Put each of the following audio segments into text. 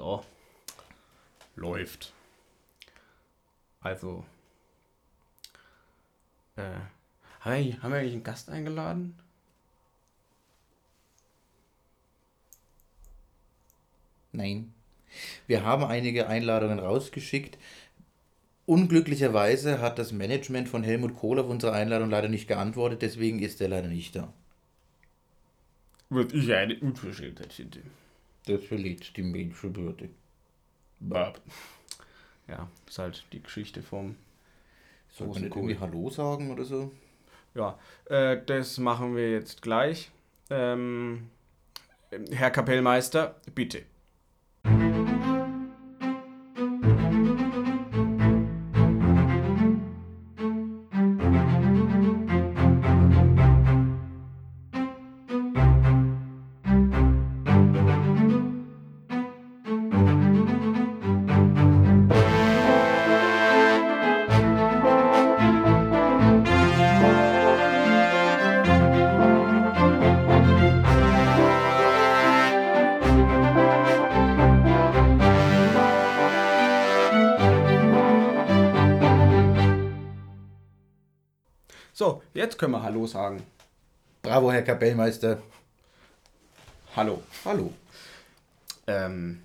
So. Läuft. Also. Äh, haben, wir, haben wir eigentlich einen Gast eingeladen? Nein. Wir haben einige Einladungen rausgeschickt. Unglücklicherweise hat das Management von Helmut Kohl auf unsere Einladung leider nicht geantwortet, deswegen ist er leider nicht da. Was ich eine Unverschämtheit finde. Das verletzt die Menschenwürde. Bab. Ja, ist halt die Geschichte vom Soll man nicht irgendwie Hallo sagen oder so? Ja, äh, das machen wir jetzt gleich. Ähm, Herr Kapellmeister, bitte. Können wir Hallo sagen. Bravo, Herr Kapellmeister. Hallo. Hallo. Ähm,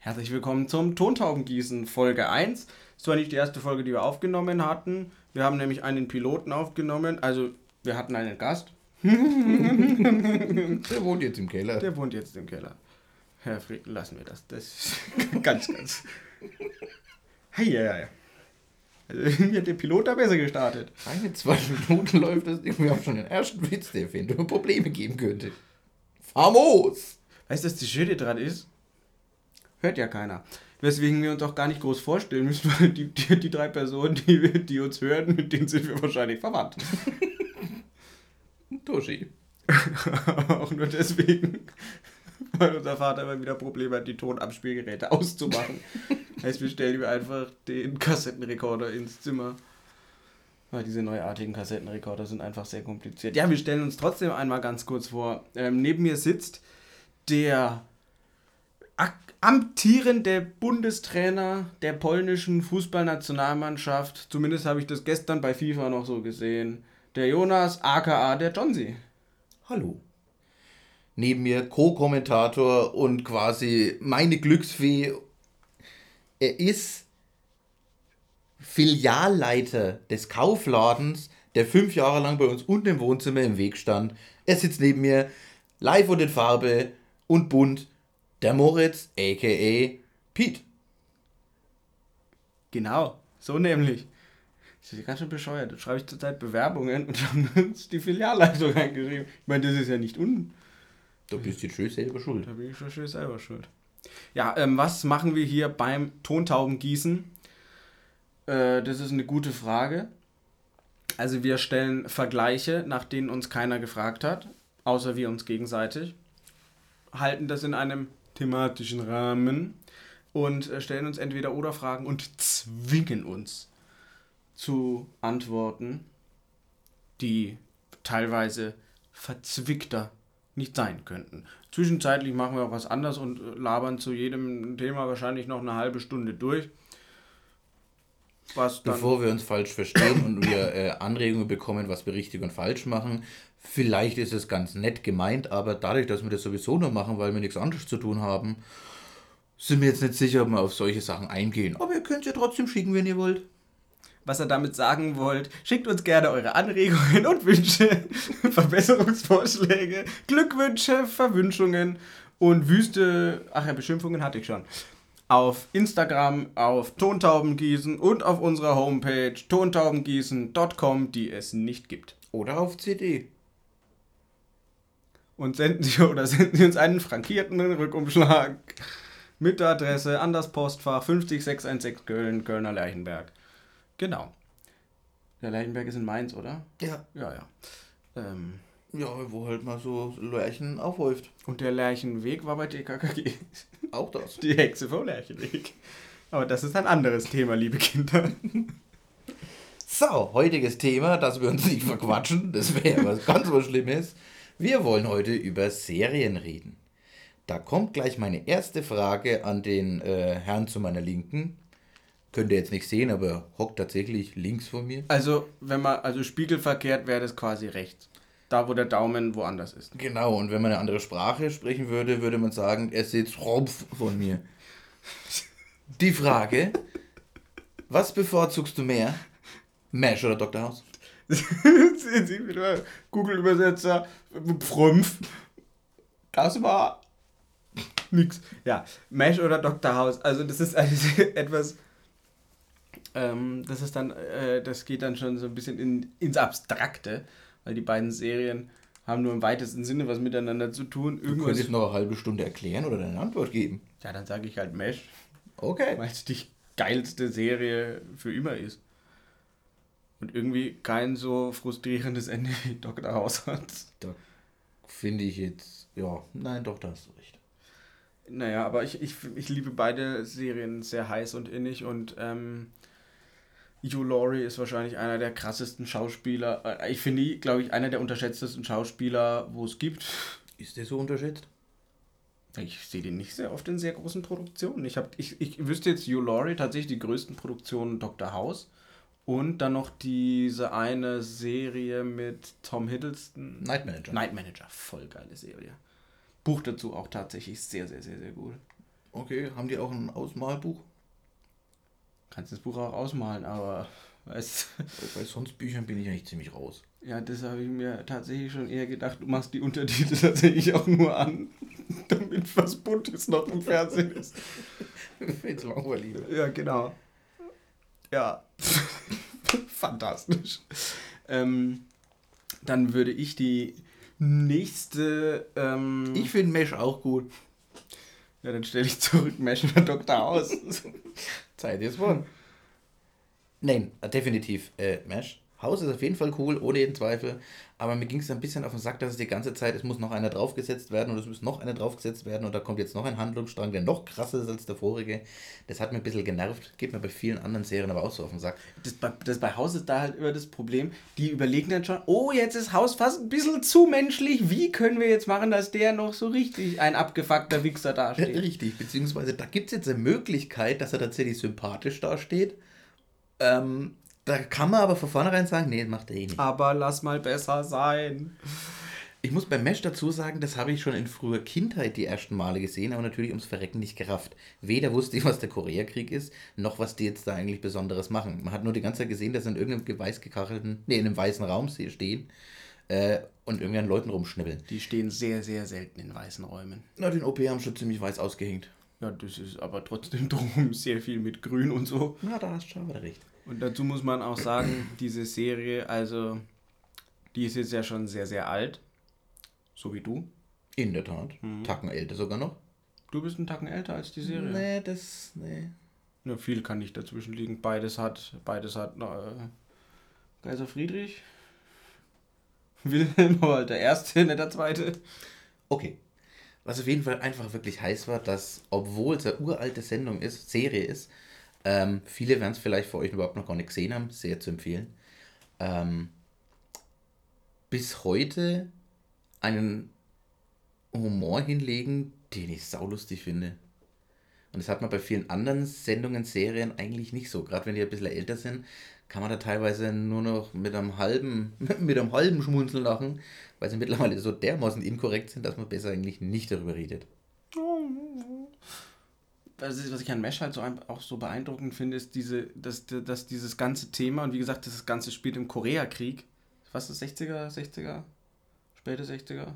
herzlich willkommen zum Tontaubengießen Folge 1. Das war nicht die erste Folge, die wir aufgenommen hatten. Wir haben nämlich einen Piloten aufgenommen. Also, wir hatten einen Gast. Der wohnt jetzt im Keller. Der wohnt jetzt im Keller. Herr Frieden, lassen wir das. Das ist ganz, ganz. Hey, ja, ja. Also, irgendwie hat der Pilot da besser gestartet. Keine zwei Minuten läuft das Ding. Wir haben schon den ersten Witz, der eventuell Probleme geben könnte. Famos! Weißt du, was das Schöne dran ist? Hört ja keiner. Weswegen wir uns auch gar nicht groß vorstellen müssen, weil die, die, die drei Personen, die, die uns hören, mit denen sind wir wahrscheinlich verwandt. Toshi. auch nur deswegen, weil unser Vater immer wieder Probleme hat, die Tonabspielgeräte auszumachen. heißt, wir stellen ihm einfach den Kassettenrekorder ins Zimmer. Weil diese neuartigen Kassettenrekorder sind einfach sehr kompliziert. Ja, wir stellen uns trotzdem einmal ganz kurz vor. Ähm, neben mir sitzt der amtierende Bundestrainer der polnischen Fußballnationalmannschaft. Zumindest habe ich das gestern bei FIFA noch so gesehen. Der Jonas, aka der Johnsy. Hallo. Neben mir Co-Kommentator und quasi meine Glücksfee. Er ist Filialleiter des Kaufladens, der fünf Jahre lang bei uns unten im Wohnzimmer im Weg stand. Er sitzt neben mir, live und in Farbe und bunt, der Moritz, a.k.a. Pete. Genau, so nämlich. Das ist ganz schön bescheuert. Da schreibe ich zurzeit Bewerbungen und haben uns die Filialleitung reingeschrieben. Ich meine, das ist ja nicht un. Du bist jetzt schön selber schuld. Da bin ich schon schön selber schuld. Ja, ähm, was machen wir hier beim Tontaubengießen? Äh, das ist eine gute Frage. Also wir stellen Vergleiche, nach denen uns keiner gefragt hat, außer wir uns gegenseitig, halten das in einem thematischen Rahmen und äh, stellen uns entweder oder Fragen und zwingen uns zu Antworten, die teilweise verzwickter nicht sein könnten. Zwischenzeitlich machen wir auch was anderes und äh, labern zu jedem Thema wahrscheinlich noch eine halbe Stunde durch. Bevor wir uns falsch verstehen und wir äh, Anregungen bekommen, was wir richtig und falsch machen, vielleicht ist es ganz nett gemeint, aber dadurch, dass wir das sowieso nur machen, weil wir nichts anderes zu tun haben, sind wir jetzt nicht sicher, ob wir auf solche Sachen eingehen. Aber ihr könnt es ja trotzdem schicken, wenn ihr wollt. Was ihr damit sagen wollt. Schickt uns gerne eure Anregungen und Wünsche, Verbesserungsvorschläge, Glückwünsche, Verwünschungen und wüste, ach ja, Beschimpfungen hatte ich schon. Auf Instagram, auf Tontaubengießen und auf unserer Homepage tontaubengießen.com, die es nicht gibt. Oder auf CD. Und senden Sie, oder senden Sie uns einen frankierten Rückumschlag mit der Adresse an das Postfach 50616 Köln, Kölner Lerchenberg. Genau. Der Lerchenberg ist in Mainz, oder? Ja. Ja, ja. Ähm, Ja, wo halt mal so Lärchen aufhäuft. und der Lerchenweg war bei TKKG. Auch das. Die Hexe vom Lerchenweg. Aber das ist ein anderes Thema, liebe Kinder. So, heutiges Thema, dass wir uns nicht verquatschen, das wäre was ganz was Schlimmes. Wir wollen heute über Serien reden. Da kommt gleich meine erste Frage an den äh, Herrn zu meiner Linken. Könnt ihr jetzt nicht sehen, aber hockt tatsächlich links von mir. Also, wenn man, also spiegelverkehrt wäre das quasi rechts. Da, wo der Daumen woanders ist. Genau, und wenn man eine andere Sprache sprechen würde, würde man sagen, er sitzt Rumpf von mir. Die Frage, was bevorzugst du mehr? Mesh oder Dr. House? Google-Übersetzer, Pfrümpf. Das war nix. Ja, Mesh oder Dr. House. Also das ist eine, etwas, ähm, das ist dann, äh, das geht dann schon so ein bisschen in, ins Abstrakte, weil die beiden Serien haben nur im weitesten Sinne was miteinander zu tun. Du könntest noch eine halbe Stunde erklären oder deine Antwort geben. Ja, dann sage ich halt Mesh. Okay. Weil es die geilste Serie für immer ist. Und irgendwie kein so frustrierendes Ende wie Dr. House hat. Da finde ich jetzt, ja, nein, doch, da hast du recht. Naja, aber ich, ich, ich liebe beide Serien sehr heiß und innig und ähm, Hugh Laurie ist wahrscheinlich einer der krassesten Schauspieler. Äh, Ich finde, ihn, glaube ich, einer der unterschätztesten Schauspieler, wo es gibt. Ist der so unterschätzt? Ich sehe den nicht sehr oft in sehr großen Produktionen. Ich, hab, ich, ich wüsste jetzt Hugh Laurie tatsächlich die größten Produktionen Dr. House und dann noch diese eine Serie mit Tom Hiddleston. Night Manager. Night Manager, voll geile Serie. Buch dazu auch tatsächlich sehr, sehr, sehr, sehr gut. Okay, haben die auch ein Ausmalbuch? Kannst das Buch auch ausmalen, aber weißt Bei sonst Büchern bin ich eigentlich ziemlich raus. ja, das habe ich mir tatsächlich schon eher gedacht. Du machst die Untertitel tatsächlich auch nur an, damit was Buntes noch im Fernsehen ist. Jetzt langweilig. Ja, genau. Ja. Fantastisch. Ähm, dann würde ich die nächste. Ähm, Ich finde Mesh auch gut. ja, dann stelle ich zurück Mesh oder Dr. aus. Zeit jetzt wohl. Nein, definitiv äh, Mesh. Haus ist auf jeden Fall cool, ohne jeden Zweifel. Aber mir ging es ein bisschen auf den Sack, dass es die ganze Zeit, es muss noch einer draufgesetzt werden und es muss noch einer draufgesetzt werden und da kommt jetzt noch ein Handlungsstrang, der noch krasser ist als der vorige. Das hat mir ein bisschen genervt, geht mir bei vielen anderen Serien aber auch so auf den Sack. Das bei, das bei Haus ist da halt immer das Problem. Die überlegen dann schon, oh, jetzt ist Haus fast ein bisschen zu menschlich. Wie können wir jetzt machen, dass der noch so richtig ein abgefuckter Wichser dasteht? Richtig, beziehungsweise da gibt es jetzt eine Möglichkeit, dass er tatsächlich sympathisch dasteht. Ähm, da kann man aber von vornherein sagen, nee, macht er eh nicht. Aber lass mal besser sein. Ich muss beim Mesh dazu sagen, das habe ich schon in früher Kindheit die ersten Male gesehen, aber natürlich ums Verrecken nicht gerafft. Weder wusste ich, was der Koreakrieg ist, noch was die jetzt da eigentlich Besonderes machen. Man hat nur die ganze Zeit gesehen, dass sie in irgendeinem weiß gekachelten, nee, in einem weißen Raum stehen äh, und irgendwie an Leuten rumschnibbeln. Die stehen sehr, sehr selten in weißen Räumen. Na, den OP haben schon ziemlich weiß ausgehängt. Ja, das ist aber trotzdem drum sehr viel mit Grün und so. Na, da hast du schon wieder recht. Und dazu muss man auch sagen, diese Serie, also, die ist jetzt ja schon sehr, sehr alt. So wie du. In der Tat. Tacken älter sogar noch. Du bist einen Tacken älter als die Serie. Nee, das, nee. Ja, viel kann nicht dazwischen liegen. Beides hat, beides hat äh, Kaiser Friedrich. Wilhelm war halt der Erste, nicht der Zweite. Okay. Was auf jeden Fall einfach wirklich heiß war, dass, obwohl es eine uralte Sendung ist, Serie ist, ähm, viele werden es vielleicht vor euch überhaupt noch gar nicht gesehen haben, sehr zu empfehlen, ähm, bis heute einen Humor hinlegen, den ich saulustig finde. Und das hat man bei vielen anderen Sendungen, Serien eigentlich nicht so. Gerade wenn die ein bisschen älter sind, kann man da teilweise nur noch mit einem halben, mit einem halben Schmunzeln lachen, weil sie mittlerweile so dermaßen inkorrekt sind, dass man besser eigentlich nicht darüber redet. Was, ist, was ich an Mesh halt so ein, auch so beeindruckend finde, ist diese, dass, dass dieses ganze Thema, und wie gesagt, das Ganze spielt im Koreakrieg. Was ist das, 60er, 60er? Späte 60er?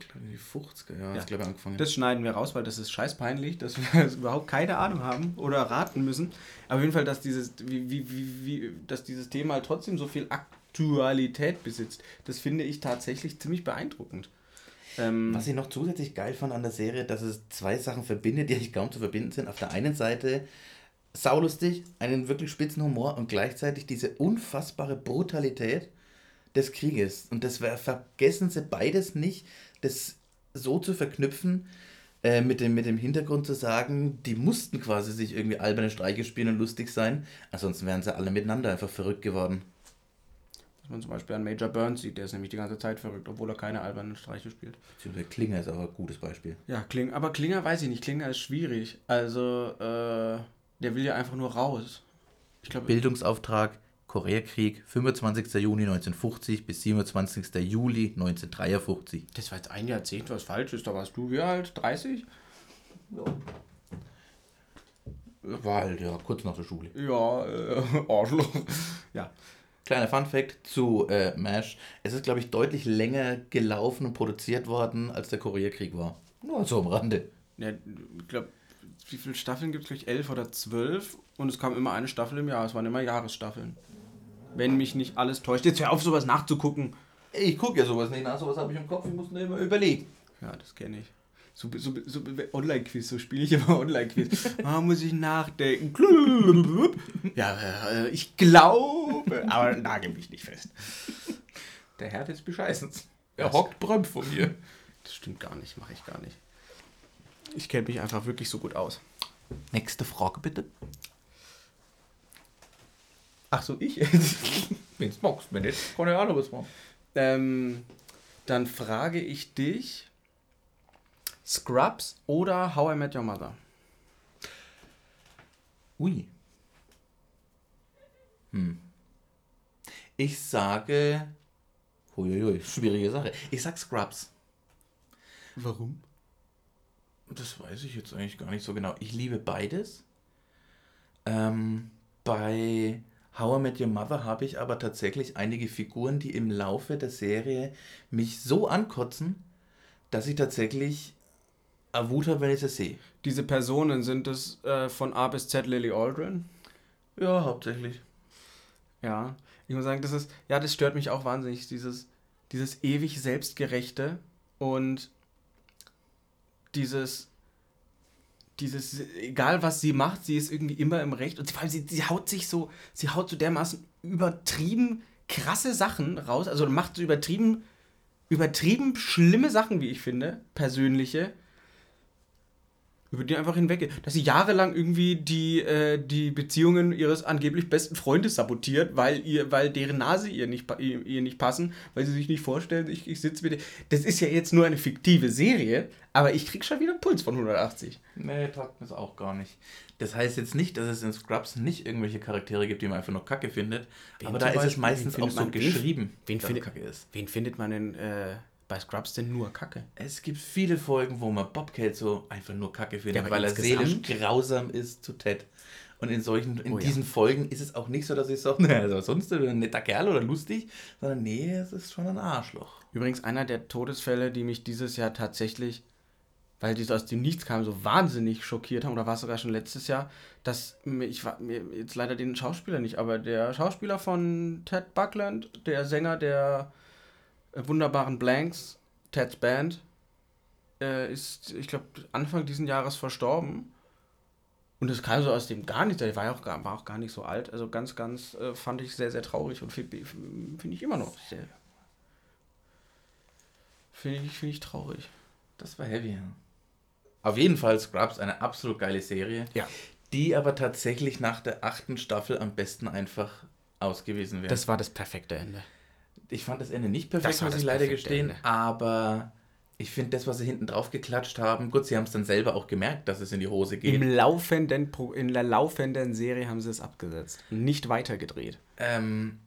Ich glaube, die 50er, ja, Ja. glaube ich angefangen. Das schneiden wir raus, weil das ist scheiß peinlich, dass wir überhaupt keine Ahnung haben oder raten müssen. Aber auf jeden Fall, dass dieses, wie, wie, wie, wie, dass dieses Thema halt trotzdem so viel Aktualität besitzt, das finde ich tatsächlich ziemlich beeindruckend. Ähm, Was ich noch zusätzlich geil fand an der Serie, dass es zwei Sachen verbindet, die eigentlich kaum zu verbinden sind. Auf der einen Seite saulustig, einen wirklich spitzen Humor und gleichzeitig diese unfassbare Brutalität des Krieges. Und das ver- vergessen sie beides nicht, das so zu verknüpfen, äh, mit, dem, mit dem Hintergrund zu sagen, die mussten quasi sich irgendwie alberne Streiche spielen und lustig sein, ansonsten wären sie alle miteinander einfach verrückt geworden. Dass man zum Beispiel an Major Burns sieht, der ist nämlich die ganze Zeit verrückt, obwohl er keine albernen Streiche spielt. Beziehungsweise Klinger ist aber ein gutes Beispiel. Ja, Kling, aber Klinger weiß ich nicht, Klinger ist schwierig. Also, äh, der will ja einfach nur raus. Ich glaube. Bildungsauftrag, Koreakrieg, 25. Juni 1950 bis 27. Juli 1953. Das war jetzt ein Jahrzehnt, was falsch ist. Da warst du wie alt? 30? Ja. War halt, ja, kurz nach der Schule. Ja, äh, Arschloch. ja. Kleiner Fun-Fact zu äh, MASH. Es ist, glaube ich, deutlich länger gelaufen und produziert worden, als der Koreakrieg war. Nur so am Rande. Ja, ich glaube, wie viele Staffeln gibt es? Glaube ich, elf oder zwölf. Und es kam immer eine Staffel im Jahr. Es waren immer Jahresstaffeln. Wenn mich nicht alles täuscht. Jetzt hör auf, sowas nachzugucken. Ich gucke ja sowas nicht nach. Sowas habe ich im Kopf. Ich muss nur immer überlegen. Ja, das kenne ich. So, so, so Online-Quiz, so spiele ich immer Online-Quiz. Ah, muss ich nachdenken. Ja, äh, ich glaube, aber nagel mich nicht fest. Der Herr des Bescheißens. Er hockt Bröm von mir. Das stimmt gar nicht, mache ich gar nicht. Ich kenne mich einfach wirklich so gut aus. Nächste Frage bitte. Ach so, ich? Wenn du magst, wenn nicht, kann ich auch noch was machen. Ähm, dann frage ich dich, Scrubs oder How I Met Your Mother? Ui. Hm. Ich sage. Huiuiui, schwierige Sache. Ich sag Scrubs. Warum? Das weiß ich jetzt eigentlich gar nicht so genau. Ich liebe beides. Ähm, bei How I Met Your Mother habe ich aber tatsächlich einige Figuren, die im Laufe der Serie mich so ankotzen, dass ich tatsächlich Wut habe, wenn ich das sehe. Diese Personen, sind es äh, von A bis Z Lily Aldrin? Ja, hauptsächlich. Ja, ich muss sagen, das ist, ja, das stört mich auch wahnsinnig, dieses, dieses ewig Selbstgerechte und dieses, dieses, egal was sie macht, sie ist irgendwie immer im Recht und vor allem sie, sie haut sich so, sie haut so dermaßen übertrieben krasse Sachen raus, also macht so übertrieben, übertrieben schlimme Sachen, wie ich finde, persönliche, über die einfach hinweg, dass sie jahrelang irgendwie die, äh, die Beziehungen ihres angeblich besten Freundes sabotiert, weil ihr, weil deren Nase ihr nicht, ihr, ihr nicht passen, weil sie sich nicht vorstellen, ich, ich sitze mit Das ist ja jetzt nur eine fiktive Serie, aber ich krieg schon wieder einen Puls von 180. Nee, taugt mir auch gar nicht. Das heißt jetzt nicht, dass es in Scrubs nicht irgendwelche Charaktere gibt, die man einfach nur kacke findet, wen aber da ist es meistens auch so geschrieben, wen, findet, kacke ist. wen findet man denn äh, bei Scrubs denn nur Kacke? Es gibt viele Folgen, wo man Bobcat so einfach nur Kacke findet, ja, weil er seelisch grausam ist zu Ted. Und in solchen, in oh, diesen ja. Folgen ist es auch nicht so, dass ich sage, naja, also sonst ein netter Kerl oder lustig, sondern nee, es ist schon ein Arschloch. Übrigens einer der Todesfälle, die mich dieses Jahr tatsächlich, weil die aus dem Nichts kamen, so wahnsinnig schockiert haben, oder war es sogar schon letztes Jahr, dass ich war mir jetzt leider den Schauspieler nicht, aber der Schauspieler von Ted Buckland, der Sänger der wunderbaren Blanks, Ted's Band, äh, ist, ich glaube, Anfang dieses Jahres verstorben. Und das kam so aus dem gar nicht, der war ja auch gar, war auch gar nicht so alt. Also ganz, ganz äh, fand ich sehr, sehr traurig und finde find ich immer noch sehr. Finde ich, find ich traurig. Das war heavy, ja. Auf jeden Fall Scrubs, eine absolut geile Serie. Ja. Die aber tatsächlich nach der achten Staffel am besten einfach ausgewiesen wäre. Das war das perfekte Ende ich fand das Ende nicht perfekt, muss ich leider gestehen, Ende. aber ich finde das, was sie hinten drauf geklatscht haben, gut, sie haben es dann selber auch gemerkt, dass es in die Hose geht. Im laufenden, in der laufenden Serie haben sie es abgesetzt, nicht weitergedreht. Ähm,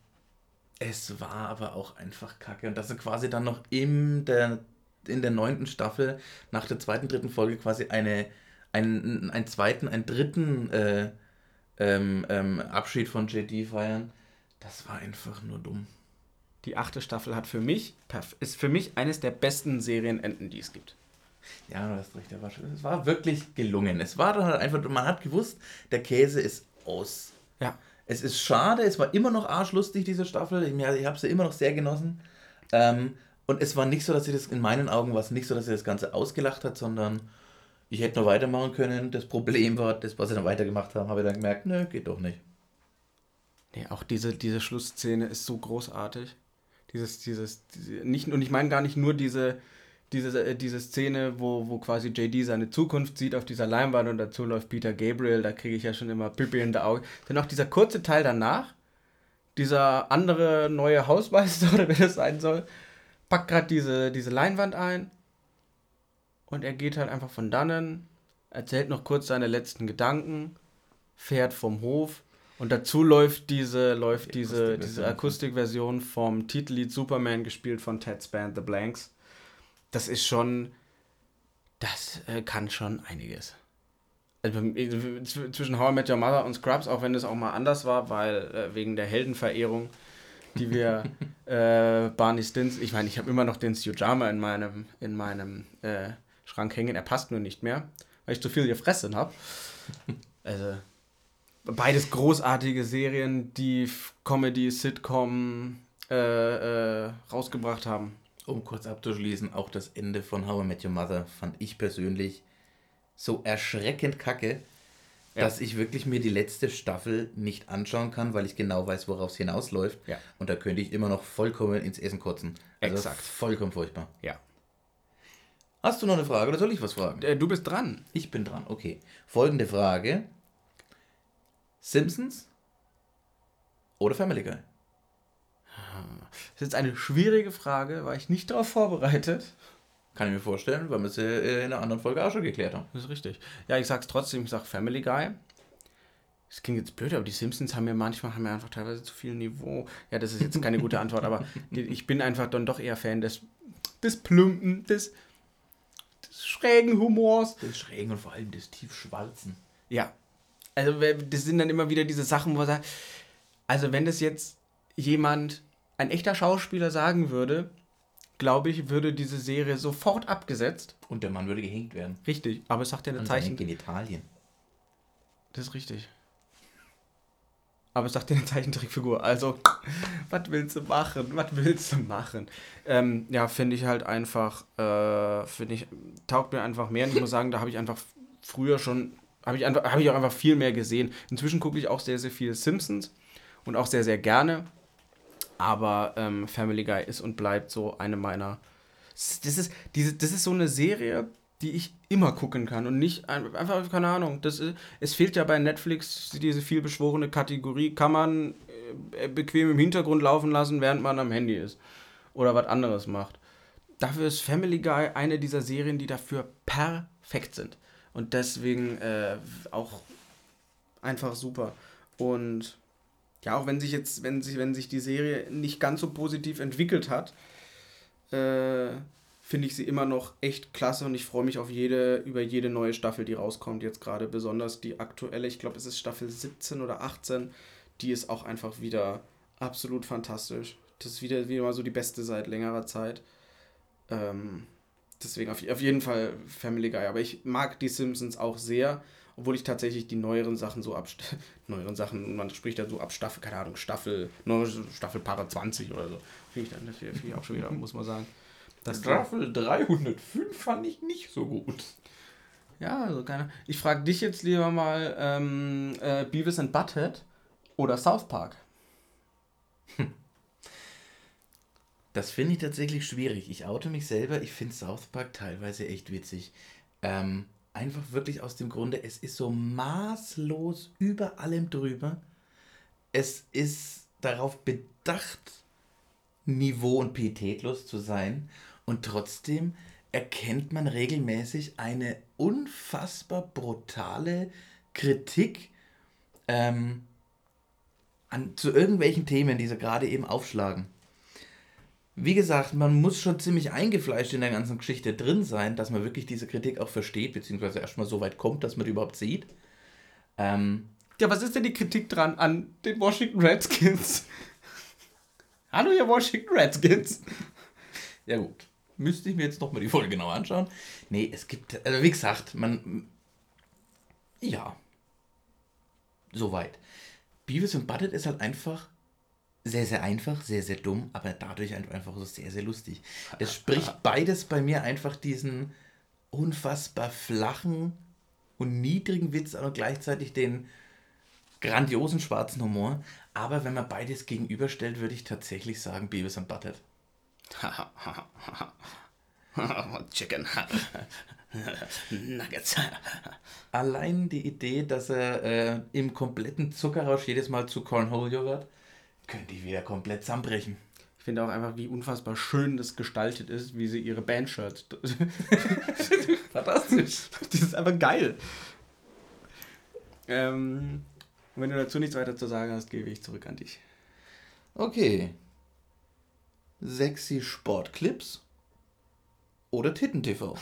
es war aber auch einfach kacke und dass sie quasi dann noch in der, in der neunten Staffel nach der zweiten, dritten Folge quasi eine, einen, einen zweiten, einen dritten äh, ähm, ähm, Abschied von JD feiern, das war einfach nur dumm die achte Staffel hat für mich, ist für mich eines der besten Serienenden, die es gibt. Ja, du hast recht, der war schön. Es war wirklich gelungen. Es war dann halt einfach, man hat gewusst, der Käse ist aus. Ja. Es ist schade, es war immer noch arschlustig, diese Staffel. Ich, ich habe sie immer noch sehr genossen. Ähm, und es war nicht so, dass sie das, in meinen Augen war es nicht so, dass sie das Ganze ausgelacht hat, sondern ich hätte noch weitermachen können. Das Problem war, das, was sie dann weitergemacht haben, habe ich dann gemerkt, nö, geht doch nicht. Nee, auch diese, diese Schlussszene ist so großartig. Dieses, dieses, diese, nicht, und ich meine gar nicht nur diese, diese, äh, diese Szene, wo, wo quasi JD seine Zukunft sieht auf dieser Leinwand und dazu läuft Peter Gabriel, da kriege ich ja schon immer Pipi in der Augen. Dann auch dieser kurze Teil danach, dieser andere neue Hausmeister oder wer das sein soll, packt gerade diese, diese Leinwand ein und er geht halt einfach von dannen, erzählt noch kurz seine letzten Gedanken, fährt vom Hof und dazu läuft diese, läuft die diese, Akustikversion. diese Akustikversion vom Titellied Superman, gespielt von Ted's Band The Blanks. Das ist schon, das äh, kann schon einiges. Also, äh, zwischen How I Met Your Mother und Scrubs, auch wenn es auch mal anders war, weil äh, wegen der Heldenverehrung, die wir äh, Barney Stins, ich meine, ich habe immer noch den Sujama in meinem, in meinem Schrank hängen, er passt nur nicht mehr, weil ich zu viel gefressen habe. Also, beides großartige Serien, die Comedy, Sitcom äh, äh, rausgebracht haben. Um kurz abzuschließen, auch das Ende von How I Met Your Mother fand ich persönlich so erschreckend kacke, ja. dass ich wirklich mir die letzte Staffel nicht anschauen kann, weil ich genau weiß, worauf es hinausläuft. Ja. Und da könnte ich immer noch vollkommen ins Essen kotzen. Also Exakt. Vollkommen furchtbar. Ja. Hast du noch eine Frage oder soll ich was fragen? Äh, du bist dran. Ich bin dran, okay. Folgende Frage. Simpsons oder Family Guy? Das ist jetzt eine schwierige Frage, war ich nicht darauf vorbereitet. Kann ich mir vorstellen, weil wir es in einer anderen Folge auch schon geklärt haben. Das ist richtig. Ja, ich sag's trotzdem, ich sag Family Guy. Das klingt jetzt blöd, aber die Simpsons haben mir manchmal haben mir einfach teilweise zu viel Niveau. Ja, das ist jetzt keine gute Antwort, aber ich bin einfach dann doch eher Fan des, des Plumpen, des, des schrägen Humors. Des schrägen und vor allem des tiefschwarzen. Ja. Also, das sind dann immer wieder diese Sachen, wo er sagt, also wenn das jetzt jemand, ein echter Schauspieler sagen würde, glaube ich, würde diese Serie sofort abgesetzt. Und der Mann würde gehängt werden. Richtig, aber es sagt ja eine Zeichen. in Italien. Das ist richtig. Aber es sagt ja eine Zeichentrickfigur. Also, was willst du machen? Was willst du machen? Ähm, ja, finde ich halt einfach, äh, finde ich, taugt mir einfach mehr. Und ich muss sagen, da habe ich einfach früher schon, habe ich, hab ich auch einfach viel mehr gesehen. Inzwischen gucke ich auch sehr, sehr viel Simpsons und auch sehr, sehr gerne. Aber ähm, Family Guy ist und bleibt so eine meiner. Das ist, diese, das ist so eine Serie, die ich immer gucken kann und nicht einfach, keine Ahnung. Das ist, es fehlt ja bei Netflix diese vielbeschworene Kategorie, kann man äh, bequem im Hintergrund laufen lassen, während man am Handy ist oder was anderes macht. Dafür ist Family Guy eine dieser Serien, die dafür perfekt sind. Und deswegen äh, auch einfach super. Und ja, auch wenn sich jetzt, wenn sich, wenn sich die Serie nicht ganz so positiv entwickelt hat, äh, finde ich sie immer noch echt klasse und ich freue mich auf jede, über jede neue Staffel, die rauskommt. Jetzt gerade besonders die aktuelle, ich glaube, es ist Staffel 17 oder 18, die ist auch einfach wieder absolut fantastisch. Das ist wieder, wieder mal so die beste seit längerer Zeit. Ähm, deswegen auf, auf jeden Fall Family Guy. Aber ich mag die Simpsons auch sehr obwohl ich tatsächlich die neueren Sachen so ab neueren Sachen, man spricht ja so ab Staffel, keine Ahnung, Staffel, Staffel Para 20 oder so. Finde ich dann, das finde ich auch schon wieder, muss man sagen. Das Staffel 305 fand ich nicht so gut. Ja, also keine. Ich frage dich jetzt lieber mal, ähm, äh, Beavis and Butthead oder South Park? Das finde ich tatsächlich schwierig. Ich oute mich selber, ich finde South Park teilweise echt witzig. Ähm, Einfach wirklich aus dem Grunde, es ist so maßlos über allem drüber. Es ist darauf bedacht, niveau- und pietätlos zu sein. Und trotzdem erkennt man regelmäßig eine unfassbar brutale Kritik ähm, an, zu irgendwelchen Themen, die sie gerade eben aufschlagen wie gesagt, man muss schon ziemlich eingefleischt in der ganzen Geschichte drin sein, dass man wirklich diese Kritik auch versteht, beziehungsweise erstmal so weit kommt, dass man die überhaupt sieht. Ähm, ja, was ist denn die Kritik dran an den Washington Redskins? Hallo, ihr Washington Redskins. ja, gut. Müsste ich mir jetzt nochmal die Folge genau anschauen. Nee, es gibt, also wie gesagt, man. Ja. Soweit. Beavis und Butthead ist halt einfach sehr, sehr einfach, sehr, sehr dumm, aber dadurch einfach so sehr, sehr lustig. Es spricht beides bei mir einfach diesen unfassbar flachen und niedrigen Witz und gleichzeitig den grandiosen schwarzen Humor. Aber wenn man beides gegenüberstellt, würde ich tatsächlich sagen Beavis and Butthead. Chicken Nuggets. Allein die Idee, dass er äh, im kompletten Zuckerrausch jedes Mal zu Cornhole-Joghurt könnte ich wieder komplett zusammenbrechen. Ich finde auch einfach, wie unfassbar schön das gestaltet ist, wie sie ihre Bandshirts. Fantastisch. Das ist einfach geil. Ähm, wenn du dazu nichts weiter zu sagen hast, gebe ich zurück an dich. Okay. Sexy Sportclips oder Titten-TV?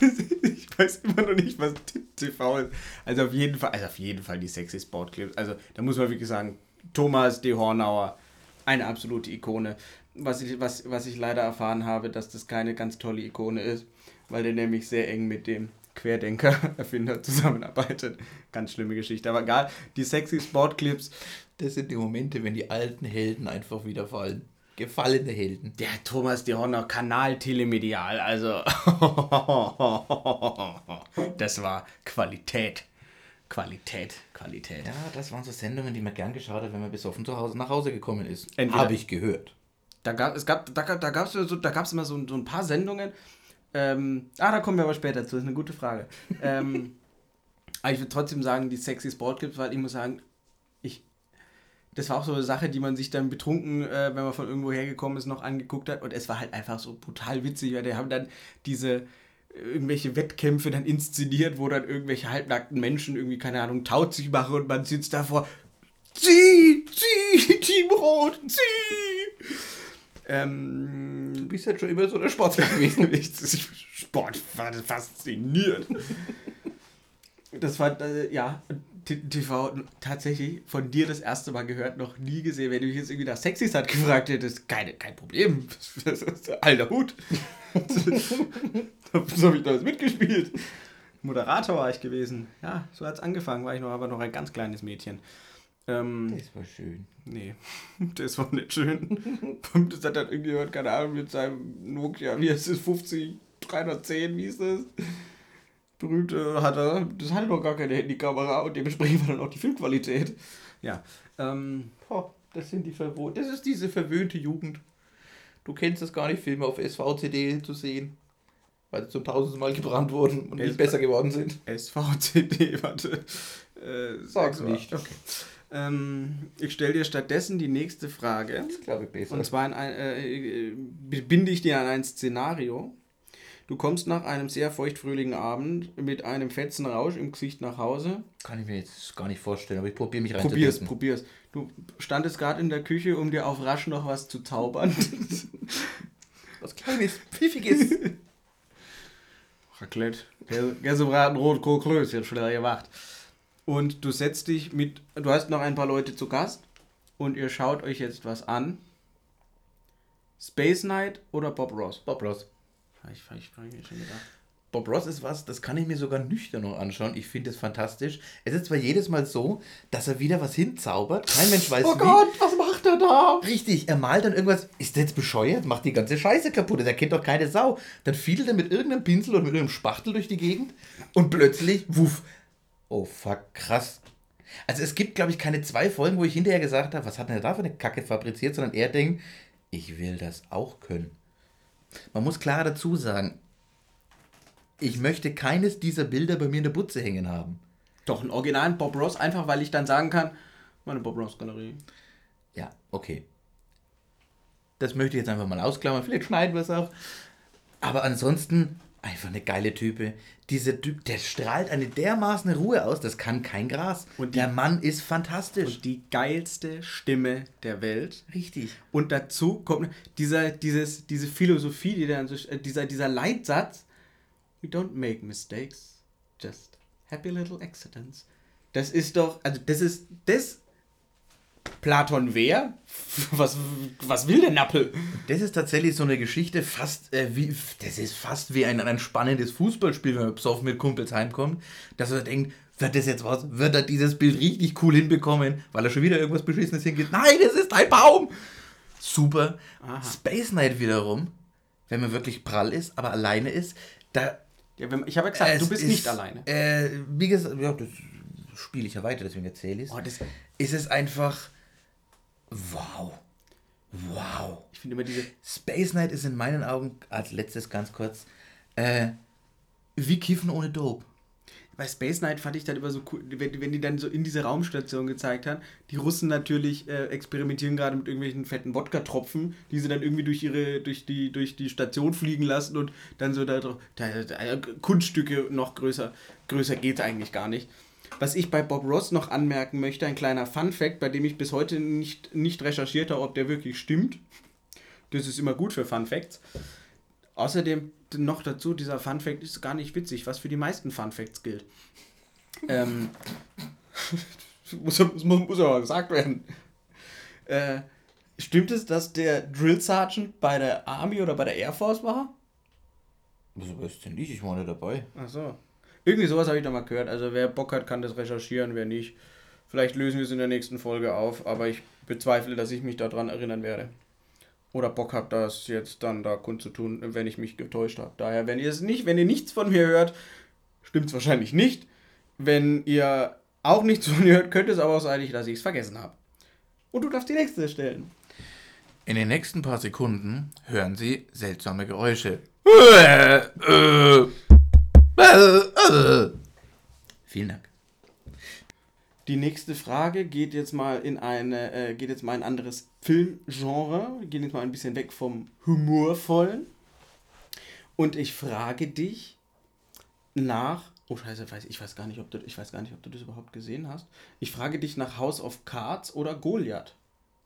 ich weiß immer noch nicht, was TV ist. Also auf jeden Fall, also auf jeden Fall die sexy Sportclips. Also da muss man wirklich sagen, Thomas de Hornauer, eine absolute Ikone. Was ich, was, was ich leider erfahren habe, dass das keine ganz tolle Ikone ist, weil der nämlich sehr eng mit dem Querdenker-Erfinder zusammenarbeitet. Ganz schlimme Geschichte. Aber egal, die sexy Sportclips. Das sind die Momente, wenn die alten Helden einfach wieder fallen. Gefallene Helden. Der Thomas de Horner Kanal Telemedial, also das war Qualität. Qualität, Qualität. Ja, das waren so Sendungen, die man gern geschaut hat, wenn man besoffen zu Hause nach Hause gekommen ist. Habe ich gehört. Da gab es gab, da, da gab's so, da gab's immer so, so ein paar Sendungen. Ähm, ah, da kommen wir aber später zu, das ist eine gute Frage. ähm, aber ich würde trotzdem sagen, die sexy Sportclips, weil ich muss sagen, ich, das war auch so eine Sache, die man sich dann betrunken, äh, wenn man von irgendwo hergekommen ist, noch angeguckt hat. Und es war halt einfach so brutal witzig, weil die haben dann diese irgendwelche Wettkämpfe dann inszeniert, wo dann irgendwelche halbnackten Menschen irgendwie, keine Ahnung, taut sich machen und man sitzt davor, zieh, zieh, Team Rot, zieh. Ähm, Du bist halt schon immer so der Sportler gewesen. Sport war fasziniert. Das war, äh, ja, TV tatsächlich von dir das erste Mal gehört, noch nie gesehen. Wenn du mich jetzt irgendwie nach Sexys hat gefragt hättest, keine, kein Problem. Das ist alter Hut. so habe ich damals mitgespielt. Moderator war ich gewesen. Ja, so hat es angefangen, war ich noch aber noch ein ganz kleines Mädchen. Ähm, Das war schön. Nee, das war nicht schön. Das hat dann irgendjemand, keine Ahnung, mit seinem Nokia, wie heißt es, 50, 310, wie ist das? Berühmte hat er, das hatte noch gar keine Handykamera und dementsprechend war dann auch die Filmqualität. Ja, ähm, Boah, das sind die verwo Das ist diese verwöhnte Jugend. Du kennst das gar nicht, Filme auf SVCD zu sehen. Weil sie zum tausendsten Mal gebrannt wurden und nicht besser geworden sind. SVCD, warte. Äh, Sag's nicht. Okay. Ähm, ich stelle dir stattdessen die nächste Frage. Das glaube ich besser. Und zwar in ein, äh, äh, binde ich dir an ein Szenario. Du kommst nach einem sehr feuchtfröhlichen Abend mit einem fetzen Rausch im Gesicht nach Hause. Kann ich mir jetzt gar nicht vorstellen, aber ich probiere mich Probier's, reinzudenken. probier's. Du standest gerade in der Küche, um dir auf rasch noch was zu zaubern. Was Kleines, Pfiffiges. Raclette. Gäsebraten, Rotkohl, Klößchen, schnell gemacht. Und du setzt dich mit, du hast noch ein paar Leute zu Gast und ihr schaut euch jetzt was an. Space Knight oder Bob Ross? Bob Ross. Ich, ich, ich, ich schon gedacht. Bob Ross ist was, das kann ich mir sogar nüchtern noch anschauen. Ich finde es fantastisch. Es ist zwar jedes Mal so, dass er wieder was hinzaubert. Kein Mensch weiß Oh wie. Gott, was macht er da? Richtig, er malt dann irgendwas. Ist der jetzt bescheuert? Macht die ganze Scheiße kaputt. Das erkennt doch keine Sau. Dann fiedelt er mit irgendeinem Pinsel oder mit irgendeinem Spachtel durch die Gegend und plötzlich, wuff. Oh fuck, krass. Also es gibt, glaube ich, keine zwei Folgen, wo ich hinterher gesagt habe, was hat denn er da für eine Kacke fabriziert, sondern er denkt, ich will das auch können. Man muss klar dazu sagen, ich möchte keines dieser Bilder bei mir in der Butze hängen haben. Doch, einen originalen Bob Ross, einfach weil ich dann sagen kann, meine Bob Ross Galerie. Ja, okay. Das möchte ich jetzt einfach mal ausklammern. Vielleicht schneiden wir es auch. Aber ansonsten einfach eine geile Type. Dieser Typ, der strahlt eine dermaßen Ruhe aus, das kann kein Gras. Und die- der Mann ist fantastisch. Und die geilste Stimme der Welt. Richtig. Und dazu kommt dieser, dieses, diese Philosophie, die dann so, äh, dieser, dieser Leitsatz, we don't make mistakes, just happy little accidents. Das ist doch, also das ist, das, Platon wer? Was, was will der Nappel? Das ist tatsächlich so eine Geschichte, fast äh, wie, das ist fast wie ein, ein spannendes Fußballspiel, wenn man besoffen mit Kumpels heimkommt, dass er denkt, wird das jetzt was? Wird er dieses Bild richtig cool hinbekommen, weil er schon wieder irgendwas Beschissenes hingeht? Nein, das ist ein Baum! Super. Aha. Space Knight wiederum, wenn man wirklich prall ist, aber alleine ist, da. Ja, wenn, ich habe ja gesagt, es du bist ist, nicht alleine. Äh, wie gesagt, ja, das spiele ich ja weiter, deswegen erzähle ich es. Oh, ist es einfach. Wow. Wow. ich finde immer diese, Space Knight ist in meinen Augen, als letztes ganz kurz, äh, wie Kiffen ohne Dope. bei Space Knight fand ich dann immer so cool, wenn, wenn die dann so in diese Raumstation gezeigt haben. Die Russen natürlich äh, experimentieren gerade mit irgendwelchen fetten Wodka-Tropfen, die sie dann irgendwie durch ihre, durch die, durch die Station fliegen lassen und dann so da, da, da Kunststücke noch größer, größer geht eigentlich gar nicht. Was ich bei Bob Ross noch anmerken möchte, ein kleiner Fun-Fact, bei dem ich bis heute nicht, nicht recherchiert habe, ob der wirklich stimmt. Das ist immer gut für Fun-Facts. Außerdem noch dazu, dieser Fun Fact ist gar nicht witzig, was für die meisten Fun Facts gilt. ähm, muss, muss, muss aber gesagt werden. Äh, stimmt es, dass der Drill Sergeant bei der Army oder bei der Air Force war? Wieso weißt du nicht? Ich war nicht dabei. Ach so. Irgendwie sowas habe ich da mal gehört. Also wer Bock hat, kann das recherchieren, wer nicht. Vielleicht lösen wir es in der nächsten Folge auf, aber ich bezweifle, dass ich mich daran erinnern werde oder Bock habt, das jetzt dann da kundzutun, wenn ich mich getäuscht habe. Daher, wenn ihr es nicht, wenn ihr nichts von mir hört, stimmt es wahrscheinlich nicht. Wenn ihr auch nichts von mir hört, könnte es aber auch sein, dass ich es vergessen habe. Und du darfst die nächste stellen. In den nächsten paar Sekunden hören Sie seltsame Geräusche. Vielen Dank. Die nächste Frage geht jetzt mal in eine, äh, geht jetzt mal in ein anderes Filmgenre. Wir gehen jetzt mal ein bisschen weg vom Humorvollen. Und ich frage dich nach. Oh Scheiße, weiß, ich weiß gar nicht, ob du, ich weiß gar nicht, ob du das überhaupt gesehen hast. Ich frage dich nach House of Cards oder Goliath.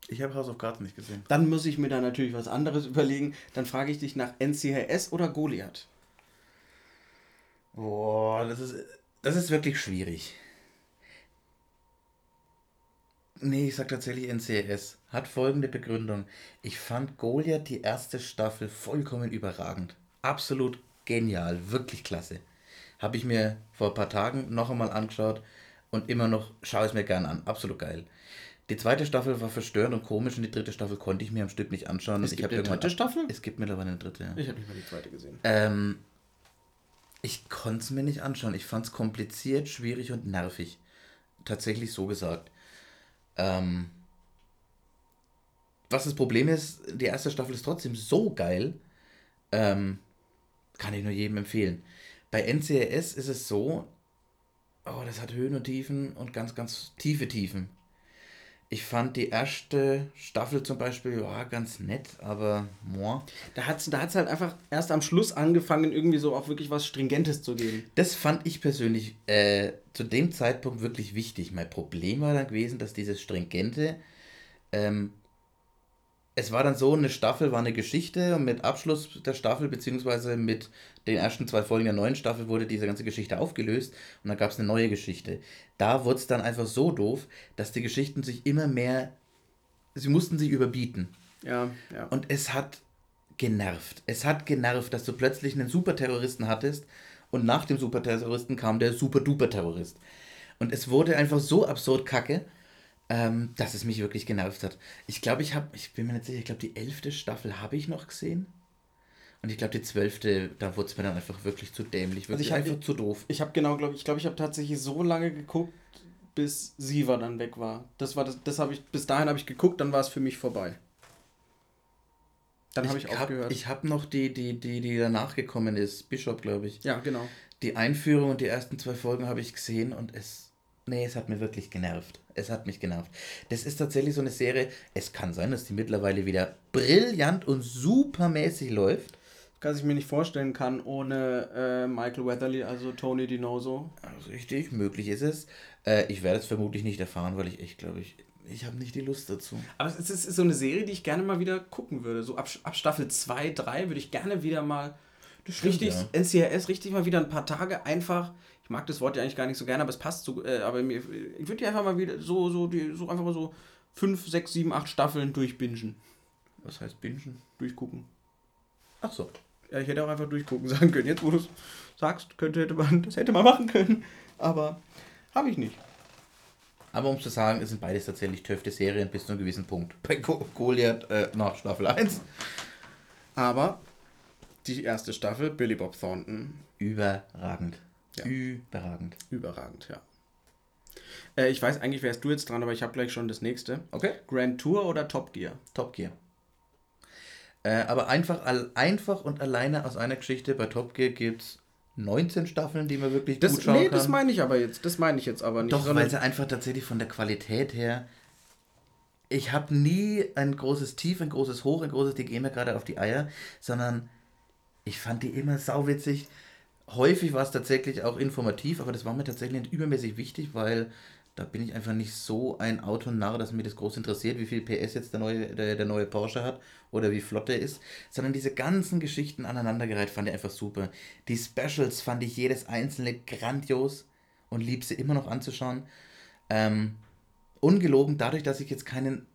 Ich habe House of Cards nicht gesehen. Dann muss ich mir da natürlich was anderes überlegen. Dann frage ich dich nach NCHS oder Goliath. Boah, das ist, das ist wirklich schwierig. Nee, ich sag tatsächlich NCS. Hat folgende Begründung. Ich fand Goliath die erste Staffel vollkommen überragend. Absolut genial. Wirklich klasse. Habe ich mir vor ein paar Tagen noch einmal angeschaut und immer noch schaue es mir gern an. Absolut geil. Die zweite Staffel war verstörend und komisch und die dritte Staffel konnte ich mir am Stück nicht anschauen. Es ich gibt eine dritte Staffel? Es gibt mittlerweile eine dritte. Ja. Ich habe nicht mal die zweite gesehen. Ähm, ich konnte es mir nicht anschauen. Ich fand es kompliziert, schwierig und nervig. Tatsächlich so gesagt. Ähm, was das Problem ist, die erste Staffel ist trotzdem so geil. Ähm, kann ich nur jedem empfehlen. Bei NCRS ist es so, oh, das hat Höhen und Tiefen und ganz, ganz tiefe Tiefen. Ich fand die erste Staffel zum Beispiel ja, ganz nett, aber moi. Da hat es da hat's halt einfach erst am Schluss angefangen, irgendwie so auch wirklich was Stringentes zu geben. Das fand ich persönlich äh, zu dem Zeitpunkt wirklich wichtig. Mein Problem war dann gewesen, dass dieses Stringente ähm, es war dann so, eine Staffel war eine Geschichte und mit Abschluss der Staffel, beziehungsweise mit den ersten zwei Folgen der neuen Staffel, wurde diese ganze Geschichte aufgelöst und dann gab es eine neue Geschichte. Da wurde es dann einfach so doof, dass die Geschichten sich immer mehr, sie mussten sich überbieten. Ja, ja. Und es hat genervt. Es hat genervt, dass du plötzlich einen Superterroristen hattest und nach dem Superterroristen kam der Super-Duper-Terrorist. Und es wurde einfach so absurd kacke ähm, dass es mich wirklich genervt hat. Ich glaube, ich habe, ich bin mir nicht sicher, ich glaube, die elfte Staffel habe ich noch gesehen. Und ich glaube, die zwölfte, da wurde es mir dann einfach wirklich zu dämlich, wirklich also ich einfach hab, zu doof. Ich habe genau, glaube ich, glaube, ich habe tatsächlich so lange geguckt, bis Siva dann weg war. Das war das, das habe ich, bis dahin habe ich geguckt, dann war es für mich vorbei. Dann habe ich, hab, aufgehört. Ich habe noch die, die, die, die danach gekommen ist, Bishop, glaube ich. Ja, genau. Die Einführung und die ersten zwei Folgen habe ich gesehen und es Nee, es hat mir wirklich genervt. Es hat mich genervt. Das ist tatsächlich so eine Serie. Es kann sein, dass die mittlerweile wieder brillant und supermäßig läuft. Was ich mir nicht vorstellen kann ohne äh, Michael Weatherly, also Tony DiNoso. Also richtig, möglich ist es. Äh, ich werde es vermutlich nicht erfahren, weil ich echt glaube ich, ich habe nicht die Lust dazu. Aber es ist, so eine Serie, die ich gerne mal wieder gucken würde. So ab, ab Staffel 2, 3 würde ich gerne wieder mal stimmt, richtig, ja. NCRS, richtig mal wieder ein paar Tage einfach ich mag das Wort ja eigentlich gar nicht so gerne, aber es passt so, äh, aber mir, ich würde die einfach mal wieder so, so, die, so einfach mal so 5, 6, 7, 8 Staffeln durchbingen. Was heißt bingen? Durchgucken. Ach so. Ja, ich hätte auch einfach durchgucken sagen können. Jetzt, wo du es sagst, könnte, hätte man, das hätte man machen können. Aber habe ich nicht. Aber um zu sagen, es sind beides tatsächlich töfte Serien bis zu einem gewissen Punkt. Bei Goliath äh, nach Staffel 1. Aber die erste Staffel, Billy Bob Thornton. Überragend. Ja. Überragend. Überragend, ja. Äh, ich weiß, eigentlich wärst du jetzt dran, aber ich habe gleich schon das nächste. Okay. Grand Tour oder Top Gear? Top Gear. Äh, aber einfach, all, einfach und alleine aus einer Geschichte bei Top Gear gibt es 19 Staffeln, die man wirklich Das, gut schauen nee, kann. das meine ich aber jetzt. Das meine ich jetzt aber nicht. Doch, weil sie einfach tatsächlich von der Qualität her. Ich habe nie ein großes Tief, ein großes Hoch, ein großes, die gehen mir gerade auf die Eier, sondern ich fand die immer sauwitzig. Häufig war es tatsächlich auch informativ, aber das war mir tatsächlich nicht übermäßig wichtig, weil da bin ich einfach nicht so ein Autonarr, dass mich das groß interessiert, wie viel PS jetzt der neue, der, der neue Porsche hat oder wie flott er ist, sondern diese ganzen Geschichten aneinandergereiht fand ich einfach super. Die Specials fand ich jedes einzelne grandios und lieb sie immer noch anzuschauen. Ähm, ungelogen, dadurch, dass ich jetzt keinen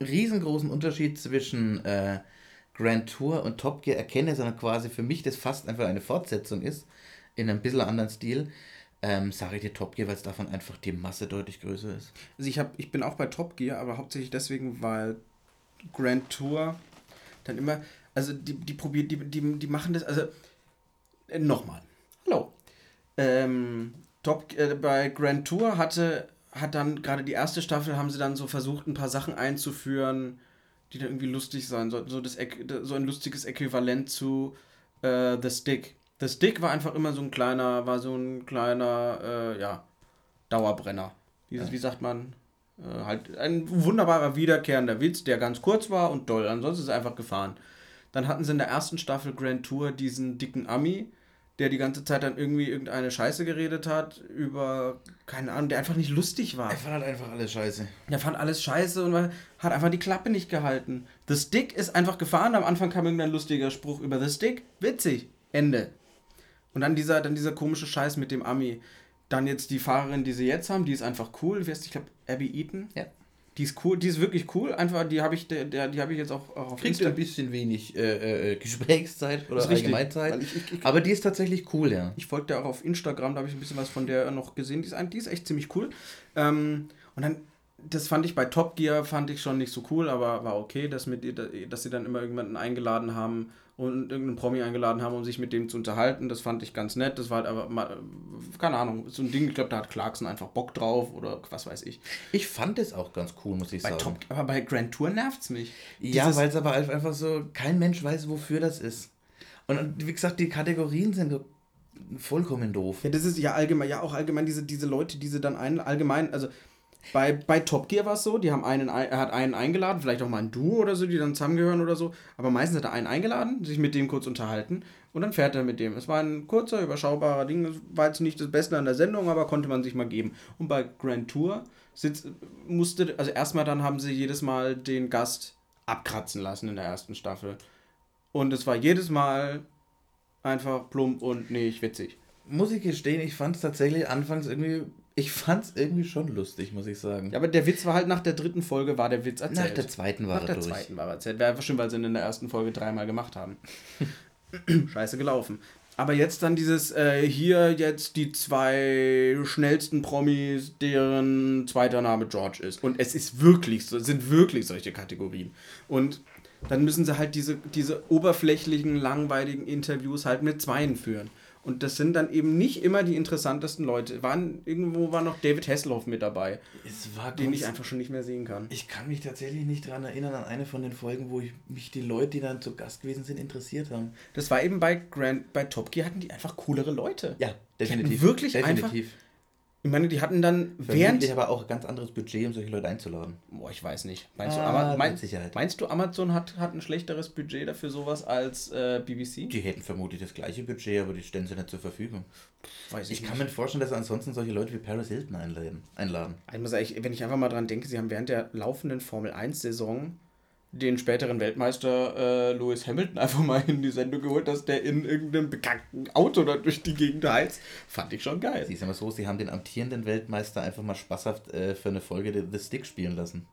riesengroßen Unterschied zwischen äh, Grand Tour und Top Gear erkenne, sondern quasi für mich das fast einfach eine Fortsetzung ist, in einem bisschen anderen Stil, ähm, sage ich dir Top Gear, weil es davon einfach die Masse deutlich größer ist. Also ich, hab, ich bin auch bei Top Gear, aber hauptsächlich deswegen, weil Grand Tour dann immer, also die, die probieren, die, die, die machen das, also äh, nochmal. Hallo. Ähm, Top, äh, bei Grand Tour hatte, hat dann gerade die erste Staffel, haben sie dann so versucht, ein paar Sachen einzuführen, die dann irgendwie lustig sein sollten. So, das, so ein lustiges Äquivalent zu äh, The Stick. The Stick war einfach immer so ein kleiner, war so ein kleiner, äh, ja, Dauerbrenner. Dieses, Ja. wie sagt man, äh, halt ein wunderbarer wiederkehrender Witz, der ganz kurz war und doll. Ansonsten ist er einfach gefahren. Dann hatten sie in der ersten Staffel Grand Tour diesen dicken Ami, der die ganze Zeit dann irgendwie irgendeine Scheiße geredet hat über, keine Ahnung, der einfach nicht lustig war. Ich fand halt einfach alles scheiße. Der fand alles scheiße und war- hat einfach die Klappe nicht gehalten. The Stick ist einfach gefahren. Am Anfang kam irgendein lustiger Spruch über The Stick. Witzig. Ende. Und dann dieser, dann dieser komische Scheiß mit dem Ami. Dann jetzt die Fahrerin, die sie jetzt haben, die ist einfach cool. Wie heißt die? Ich glaube, Abby Eaton. Ja. Die ist cool, die ist wirklich cool. Einfach, die habe ich, der, der, die habe ich jetzt auch, auch auf Kriegt ein bisschen wenig äh, äh, Gesprächszeit oder. Allgemeinzeit. Ich- ich- ich- aber die ist tatsächlich cool, ja. Ich folge der auch auf Instagram, da habe ich ein bisschen was von der noch gesehen. Die ist, ein- die ist echt ziemlich cool. Ähm, und dann, das fand ich bei Top Gear, fand ich schon nicht so cool, aber war okay, dass, mit, ihr- dass sie dann immer irgendjemanden eingeladen haben und irgendeinen Promi eingeladen haben, um sich mit dem zu unterhalten. Das fand ich ganz nett. Das war halt aber, mal, keine Ahnung, so ein Ding, ich glaube, da hat Clarkson einfach Bock drauf oder was weiß ich. Ich fand es auch ganz cool, muss ich Bei sagen. Top, aber bei Grand Tour nervt's mich. Ja, weil es aber einfach so, kein Mensch weiß, wofür das ist. Und wie gesagt, die Kategorien sind so vollkommen doof. Ja, das ist ja allgemein, ja auch allgemein diese, diese Leute, diese dann ein, allgemein, also bei, bei Top Gear war es so, die haben einen, ein- er hat einen eingeladen, vielleicht auch mal ein Duo oder so, die dann zusammengehören oder so, aber meistens hat er einen eingeladen, sich mit dem kurz unterhalten und dann fährt er mit dem. Es war ein kurzer, überschaubarer Ding, war jetzt nicht das Beste an der Sendung, aber konnte man sich mal geben. Und bei Grand Tour sitzt, musste, also erstmal dann haben sie jedes Mal den Gast abkratzen lassen in der ersten Staffel. Und es war jedes Mal einfach plump und nicht witzig. Muss ich gestehen, ich fand es tatsächlich anfangs irgendwie, ich fand es irgendwie schon lustig, muss ich sagen. Ja, aber der Witz war halt nach der dritten Folge, war der Witz erzählt. Nach der zweiten war Nach er der durch. zweiten war er erzählt. Wäre bestimmt, weil sie ihn in der ersten Folge dreimal gemacht haben. Scheiße gelaufen. Aber jetzt dann dieses, äh, hier jetzt die zwei schnellsten Promis, deren zweiter Name George ist. Und es ist wirklich so, sind wirklich solche Kategorien. Und dann müssen sie halt diese, diese oberflächlichen, langweiligen Interviews halt mit Zweien führen. Und das sind dann eben nicht immer die interessantesten Leute. Waren, irgendwo war noch David Hasselhoff mit dabei, Es war den ich einfach schon nicht mehr sehen kann. Ich kann mich tatsächlich nicht daran erinnern, an eine von den Folgen, wo ich, mich die Leute, die dann zu Gast gewesen sind, interessiert haben. Das war eben bei Grand, bei Top Gear hatten die einfach coolere Leute. Ja, definitiv. wirklich definitiv. Ich meine, die hatten dann Während während. aber auch ein ganz anderes Budget, um solche Leute einzuladen. Boah, ich weiß nicht. Meinst, du, Ah, Ama mit meinst, Sicherheit. meinst du, Amazon hat, hat ein schlechteres Budget dafür sowas als äh, BBC? Die hätten vermutlich das gleiche Budget, aber die stellen sie nicht zur Verfügung. Weiß Ich kann mir vorstellen, dass sie ansonsten solche Leute wie Paris Hilton einladen. einladen. Ich muss sagen, ich- wenn ich einfach mal dran denke, sie haben während der laufenden Formel 1-Saison den späteren Weltmeister äh, Lewis Hamilton einfach mal in die Sendung geholt, dass der in irgendeinem bekannten Auto da durch die Gegend heizt. Fand ich schon geil. Sie ist aber so, sie haben den amtierenden Weltmeister einfach mal spaßhaft äh, für eine Folge The- The Stick spielen lassen.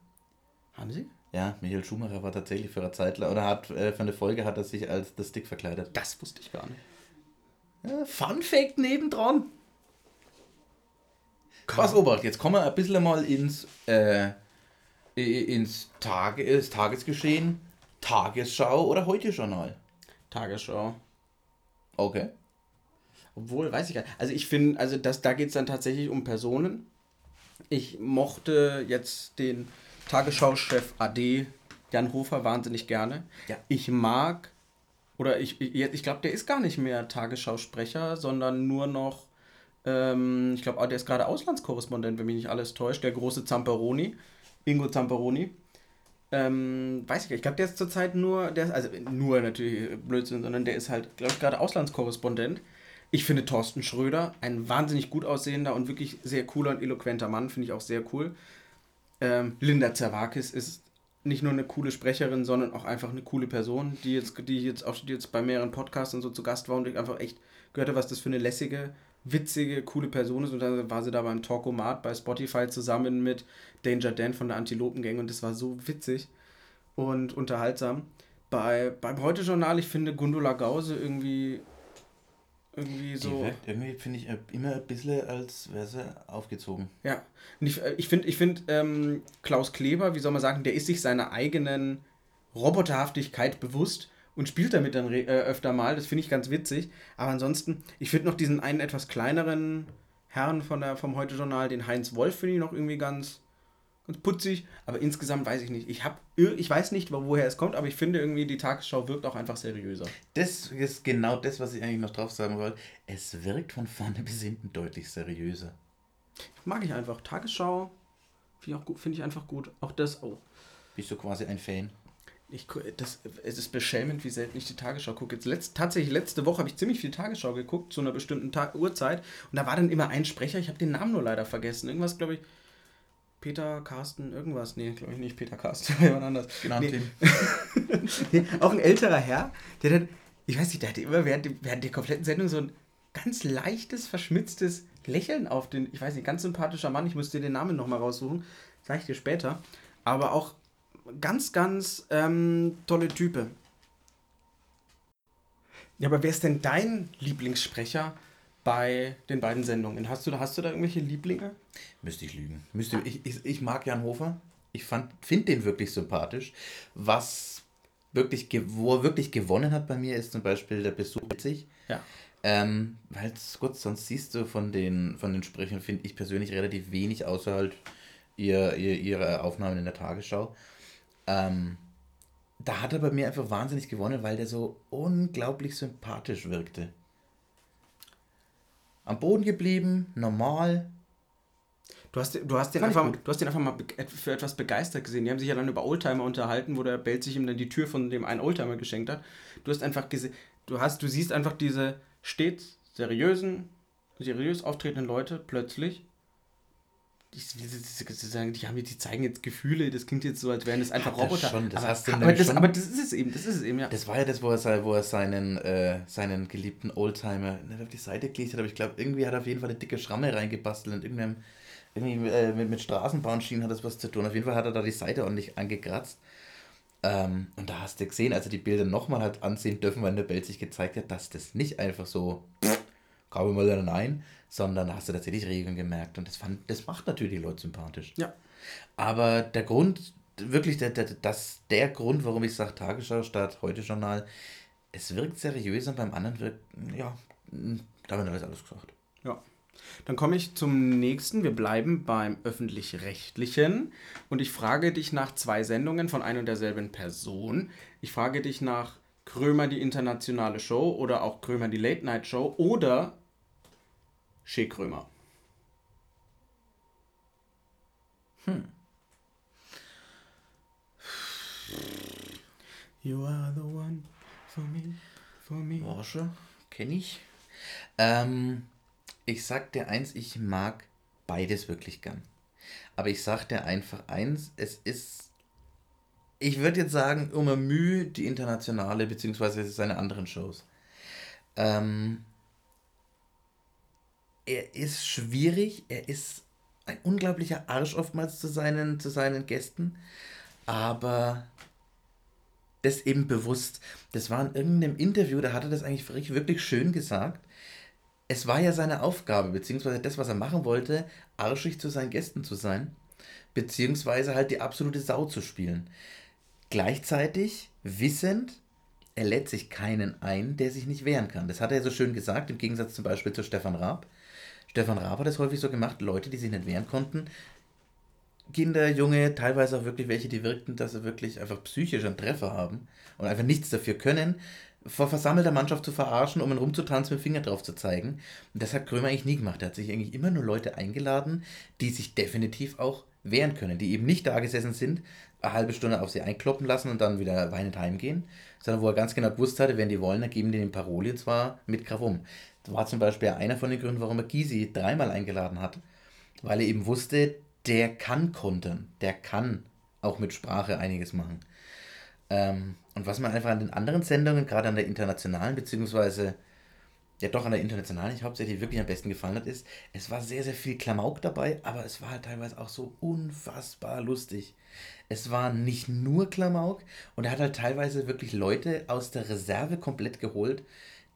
Haben sie? Ja, Michael Schumacher war tatsächlich für eine Zeit lang, oder hat äh, für eine Folge hat er sich als The Stick verkleidet. Das wusste ich gar nicht. Ja, Fun Fact nebendran. Krass, Obacht, jetzt kommen wir ein bisschen mal ins, äh, ins, Tage, ins Tagesgeschehen, Tagesschau oder Heute-Journal. Tagesschau. Okay. Obwohl, weiß ich gar nicht. Also ich finde, also das, da geht es dann tatsächlich um Personen. Ich mochte jetzt den Tagesschau-Chef AD Jan Hofer wahnsinnig gerne. Ja. Ich mag Oder ich, ich, ich glaube, der ist gar nicht mehr Tagesschausprecher, sondern nur noch, ähm, ich glaube, der ist gerade Auslandskorrespondent, wenn mich nicht alles täuscht, der große Zamperoni, Ingo Zamperoni. Ähm, weiß ich gar nicht, ich glaube, der ist zurzeit nur, der ist, also nur natürlich Blödsinn, sondern der ist halt, glaube ich, gerade Auslandskorrespondent. Ich finde Thorsten Schröder ein wahnsinnig gut aussehender und wirklich sehr cooler und eloquenter Mann, finde ich auch sehr cool. Ähm, Linda Zerwakis ist nicht nur eine coole Sprecherin, sondern auch einfach eine coole Person, die jetzt, die jetzt auch die jetzt bei mehreren Podcasts und so zu Gast war und ich einfach echt gehört habe, was das für eine lässige, witzige, coole Person ist. Und dann war sie da beim Talkomat bei Spotify zusammen mit Danger Dan von der Antilopengang und das war so witzig und unterhaltsam. Bei, beim Heute-Journal, ich finde Gundula Gause irgendwie irgendwie so. Irgendwie, finde ich, immer ein bisschen, als wäre sie aufgezogen. Ja. Und ich, ich finde, ich find, ähm, Klaus Kleber, wie soll man sagen, der ist sich seiner eigenen Roboterhaftigkeit bewusst und spielt damit dann äh, öfter mal. Das finde ich ganz witzig. Aber ansonsten, ich finde noch diesen einen etwas kleineren Herrn von der, vom Heute-Journal, den Heinz Wolf, finde ich noch irgendwie ganz, ganz putzig. Aber insgesamt weiß ich nicht. Ich, hab, ich weiß nicht, woher es kommt, aber ich finde irgendwie, die Tagesschau wirkt auch einfach seriöser. Das ist genau das, was ich eigentlich noch drauf sagen wollte. Es wirkt von vorne bis hinten deutlich seriöser. Mag ich einfach. Tagesschau finde ich, find ich einfach gut. Auch das. Oh. Bist du quasi ein Fan? Ich, das, es ist beschämend, wie selten ich die Tagesschau gucke. Jetzt letzt, tatsächlich letzte Woche habe ich ziemlich viel Tagesschau geguckt, zu einer bestimmten Tag, Uhrzeit. Und da war dann immer ein Sprecher, ich habe den Namen nur leider vergessen. Irgendwas, glaube ich, Peter, Carsten, irgendwas. Nee, glaube ich nicht Peter Carsten, jemand anders. Genau, nee. nee, auch ein älterer Herr, der dann, ich weiß nicht, der hatte immer während, während der kompletten Sendung so ein ganz leichtes, verschmitztes Lächeln auf den, ich weiß nicht, ganz sympathischer Mann, ich müsste den Namen nochmal raussuchen, sage ich dir später. Aber auch ganz, ganz ähm, tolle Type. Ja, aber wer ist denn dein Lieblingssprecher bei den beiden Sendungen. Hast du, hast du da irgendwelche Lieblinge? Müsste ich lügen. Müsste, ich, ich, ich mag Jan Hofer. Ich finde den wirklich sympathisch. Was wirklich, wo er wirklich gewonnen hat bei mir, ist zum Beispiel der Besuch witzig. Ja. Ähm, weil, gut, sonst siehst du von den, von den Sprechern, finde ich persönlich relativ wenig, außer halt ihr, ihr, ihre Aufnahmen in der Tagesschau. Ähm, da hat er bei mir einfach wahnsinnig gewonnen, weil der so unglaublich sympathisch wirkte am Boden geblieben, normal. Du hast, du, hast den einfach, du hast den einfach mal für etwas begeistert gesehen. Die haben sich ja dann über Oldtimer unterhalten, wo der Belt sich ihm dann die Tür von dem einen Oldtimer geschenkt hat. Du hast einfach gesehen, du hast, du siehst einfach diese stets seriösen, seriös auftretenden Leute plötzlich die, die, haben, die zeigen jetzt Gefühle, das klingt jetzt so, als wären das einfach Roboter. Schon, das aber, hast du aber, das, schon. aber das ist es eben, das ist es eben, ja. Das war ja das, wo er, wo er seinen, äh, seinen geliebten Oldtimer nicht auf die Seite gelegt hat, aber ich glaube, irgendwie hat er auf jeden Fall eine dicke Schramme reingebastelt und irgendeinem, irgendwie äh, mit, mit Straßenbahnschienen hat das was zu tun. Auf jeden Fall hat er da die Seite ordentlich angekratzt. Ähm, und da hast du gesehen, als er die Bilder nochmal hat ansehen dürfen, weil der Bild sich gezeigt hat, dass das nicht einfach so, gab mal nein, sondern hast du tatsächlich Regeln gemerkt. Und das, fand, das macht natürlich die Leute sympathisch. Ja. Aber der Grund, wirklich der, der, das, der Grund, warum ich sage Tagesschau statt Heute-Journal, es wirkt seriös und beim anderen wirkt, ja, damit habe ich alles gesagt. Ja. Dann komme ich zum nächsten. Wir bleiben beim öffentlich-rechtlichen. Und ich frage dich nach zwei Sendungen von ein und derselben Person. Ich frage dich nach Krömer die internationale Show oder auch Krömer die Late Night Show oder Shea Krömer. Hm. You are the one for me, for me. Porsche, kenne ich. Ähm, ich sag dir eins, ich mag beides wirklich gern. Aber ich sag dir einfach eins, es ist, ich würde jetzt sagen, um Mühe die internationale, beziehungsweise seine anderen Shows. Ähm, er ist schwierig, er ist ein unglaublicher Arsch oftmals zu seinen, zu seinen Gästen, aber das eben bewusst. Das war in irgendeinem Interview, da hat er das eigentlich wirklich schön gesagt. Es war ja seine Aufgabe, beziehungsweise das, was er machen wollte, arschig zu seinen Gästen zu sein, beziehungsweise halt die absolute Sau zu spielen. Gleichzeitig wissend, er lädt sich keinen ein, der sich nicht wehren kann. Das hat er so schön gesagt, im Gegensatz zum Beispiel zu Stefan Raab. Stefan Raab hat das häufig so gemacht, Leute, die sich nicht wehren konnten, Kinder, Junge, teilweise auch wirklich welche, die wirkten, dass sie wirklich einfach psychisch einen Treffer haben und einfach nichts dafür können, vor versammelter Mannschaft zu verarschen, um ihn rumzutanzen, mit dem Finger drauf zu zeigen. Und das hat Krömer eigentlich nie gemacht. Er hat sich eigentlich immer nur Leute eingeladen, die sich definitiv auch wehren können, die eben nicht da gesessen sind, eine halbe Stunde auf sie einkloppen lassen und dann wieder weinend heimgehen, sondern wo er ganz genau gewusst hatte, wenn die wollen, dann geben die den Paroli und zwar mit Gravum. War zum Beispiel einer von den Gründen, warum er Gysi dreimal eingeladen hat, weil er eben wusste, der kann kontern, der kann auch mit Sprache einiges machen. Ähm, und was man einfach an den anderen Sendungen, gerade an der internationalen, beziehungsweise ja doch an der internationalen, ich hauptsächlich wirklich am besten gefallen hat, ist, es war sehr, sehr viel Klamauk dabei, aber es war halt teilweise auch so unfassbar lustig. Es war nicht nur Klamauk und er hat halt teilweise wirklich Leute aus der Reserve komplett geholt,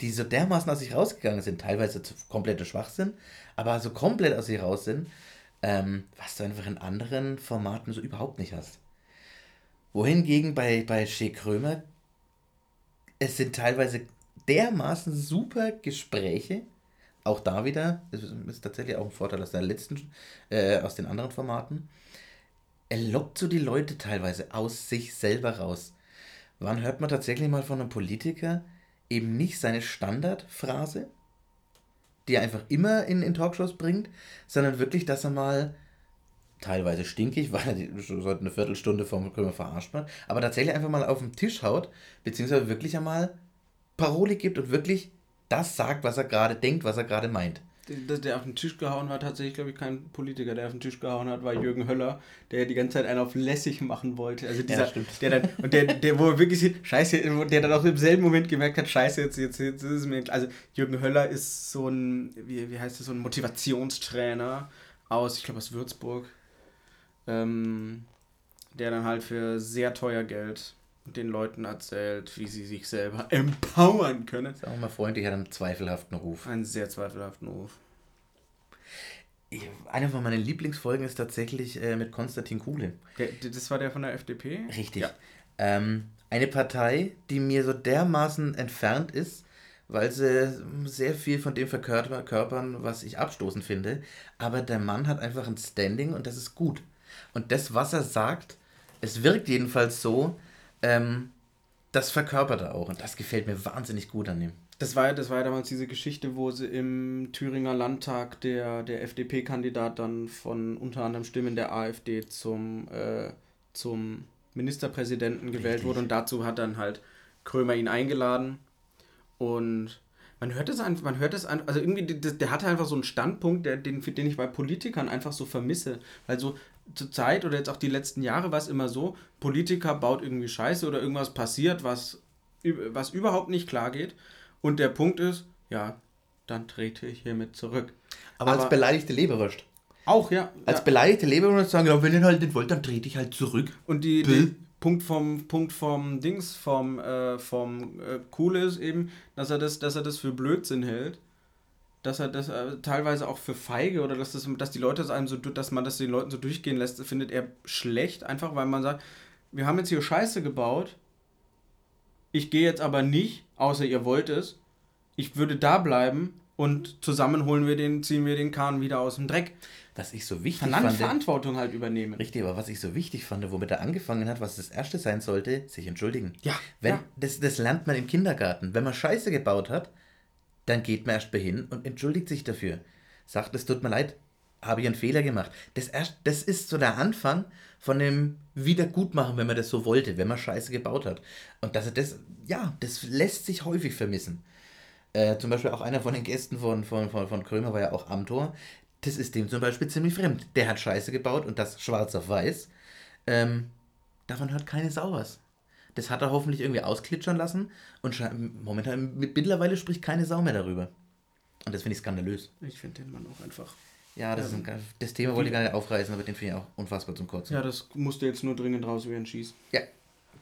die so dermaßen aus sich rausgegangen sind, teilweise zu kompletter Schwachsinn, aber so komplett aus sich raus sind, ähm, was du einfach in anderen Formaten so überhaupt nicht hast. Wohingegen bei, bei Shea Krömer, es sind teilweise dermaßen super Gespräche, auch da wieder, das ist tatsächlich auch ein Vorteil aus der letzten, äh, aus den anderen Formaten. Er lockt so die Leute teilweise aus sich selber raus. Wann hört man tatsächlich mal von einem Politiker eben nicht seine Standardphrase, die er einfach immer in, in Talkshows bringt, sondern wirklich, dass er mal teilweise stinkig, weil er seit eine Viertelstunde vom Krümmer verarscht hat, aber tatsächlich einfach mal auf den Tisch haut, beziehungsweise wirklich einmal Paroli gibt und wirklich das sagt, was er gerade denkt, was er gerade meint. Dass der auf den Tisch gehauen hat, tatsächlich, glaube ich, kein Politiker, der auf den Tisch gehauen hat, war Jürgen Höller, der die ganze Zeit einen auf lässig machen wollte. Also dieser, ja, der dann, und der, der, wo er wirklich sieht, scheiße, der dann auch im selben Moment gemerkt hat, scheiße, jetzt, jetzt, jetzt ist es mir, also Jürgen Höller ist so ein, wie, wie heißt das, so ein Motivationstrainer aus, ich glaube aus Würzburg, ähm, der dann halt für sehr teuer Geld den Leuten erzählt, wie sie sich selber empowern können. Sagen wir mal freundlich, hat einen zweifelhaften Ruf. Einen sehr zweifelhaften Ruf. Eine von meinen Lieblingsfolgen ist tatsächlich äh, mit Konstantin Kuhle. Der, das war der von der FDP? Richtig. Ja. Ähm, eine Partei, die mir so dermaßen entfernt ist, weil sie sehr viel von dem verkörpern, was ich abstoßend finde. Aber der Mann hat einfach ein Standing und das ist gut. Und das, was er sagt, es wirkt jedenfalls so, ähm, das verkörpert er auch. Und das gefällt mir wahnsinnig gut an ihm. Das war, das war ja damals diese Geschichte, wo sie im Thüringer Landtag der, der FDP-Kandidat dann von unter anderem Stimmen der AfD zum, äh, zum Ministerpräsidenten gewählt Richtig. wurde. Und dazu hat dann halt Krömer ihn eingeladen. Und man hört es einfach, man hört es einfach, also irgendwie, der, der hatte einfach so einen Standpunkt, der, den, den ich bei Politikern einfach so vermisse. Weil so zur Zeit oder jetzt auch die letzten Jahre war es immer so, Politiker baut irgendwie Scheiße oder irgendwas passiert, was, was überhaupt nicht klar geht. Und der Punkt ist, ja, dann trete ich hiermit zurück. Aber, Aber als beleidigte Leberwurst. Auch, ja. Als ja. beleidigte Leberwurst sagen, ja, wenn ihr halt nicht wollt, dann trete ich halt zurück. Und die, die Punkt vom Punkt vom Dings, vom, äh, vom äh, Cool ist eben, dass er das, dass er das für Blödsinn hält dass er das äh, teilweise auch für feige oder dass, das, dass die Leute es einem so, dass man das den Leuten so durchgehen lässt, findet er schlecht, einfach weil man sagt, wir haben jetzt hier Scheiße gebaut, ich gehe jetzt aber nicht, außer ihr wollt es, ich würde da bleiben und zusammen holen wir den, ziehen wir den Kahn wieder aus dem Dreck. Was ich so wichtig fand. Verantwortung halt übernehmen. Richtig, aber was ich so wichtig fand, womit er angefangen hat, was das erste sein sollte, sich entschuldigen. Ja. Wenn, ja. Das, das lernt man im Kindergarten. Wenn man Scheiße gebaut hat, dann geht man erst mal hin und entschuldigt sich dafür. Sagt, es tut mir leid, habe ich einen Fehler gemacht. Das, erst, das ist so der Anfang von dem Wiedergutmachen, wenn man das so wollte, wenn man Scheiße gebaut hat. Und dass er das, ja, das lässt sich häufig vermissen. Äh, zum Beispiel auch einer von den Gästen von, von, von, von Krömer war ja auch Amtor. Das ist dem zum Beispiel ziemlich fremd. Der hat Scheiße gebaut und das schwarz auf weiß. Ähm, davon hört keine Sau was. Das hat er hoffentlich irgendwie ausklitschern lassen und momentan mittlerweile spricht keine Sau mehr darüber. Und das finde ich skandalös. Ich finde den Mann auch einfach. Ja, das, ähm, ein, das Thema wollte ich gar nicht aufreißen, aber den finde ich auch unfassbar zum Kotzen. Ja, das musste jetzt nur dringend raus wie ein Schieß. Ja,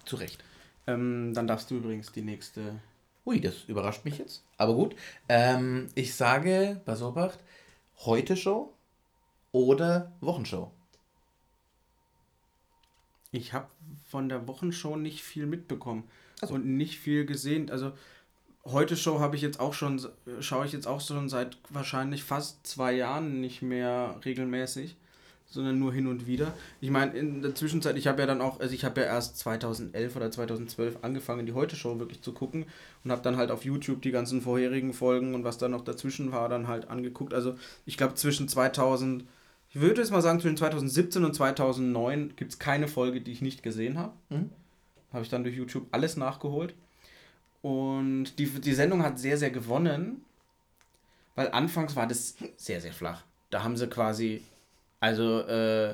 zu Recht. Ähm, dann darfst du übrigens die nächste. Ui, das überrascht mich jetzt. Aber gut. Ähm, ich sage, was Obacht, heute Show oder Wochenshow. Ich habe von der Wochenshow nicht viel mitbekommen also. und nicht viel gesehen. Also heute Show habe ich jetzt auch schon, schaue ich jetzt auch schon seit wahrscheinlich fast zwei Jahren nicht mehr regelmäßig. sondern nur hin und wieder. Ich meine, in der Zwischenzeit, ich habe ja dann auch, also ich habe ja erst 2011 oder 2012 angefangen, die Heute-Show wirklich zu gucken und habe dann halt auf YouTube die ganzen vorherigen Folgen und was da noch dazwischen war, dann halt angeguckt. Also ich glaube zwischen 2000, ich würde jetzt mal sagen, zwischen 2017 und 2009 gibt es keine Folge, die ich nicht gesehen habe. Mhm. Habe ich dann durch YouTube alles nachgeholt. Und die, die Sendung hat sehr, sehr gewonnen, weil anfangs war das sehr, sehr flach. Da haben sie quasi also, äh,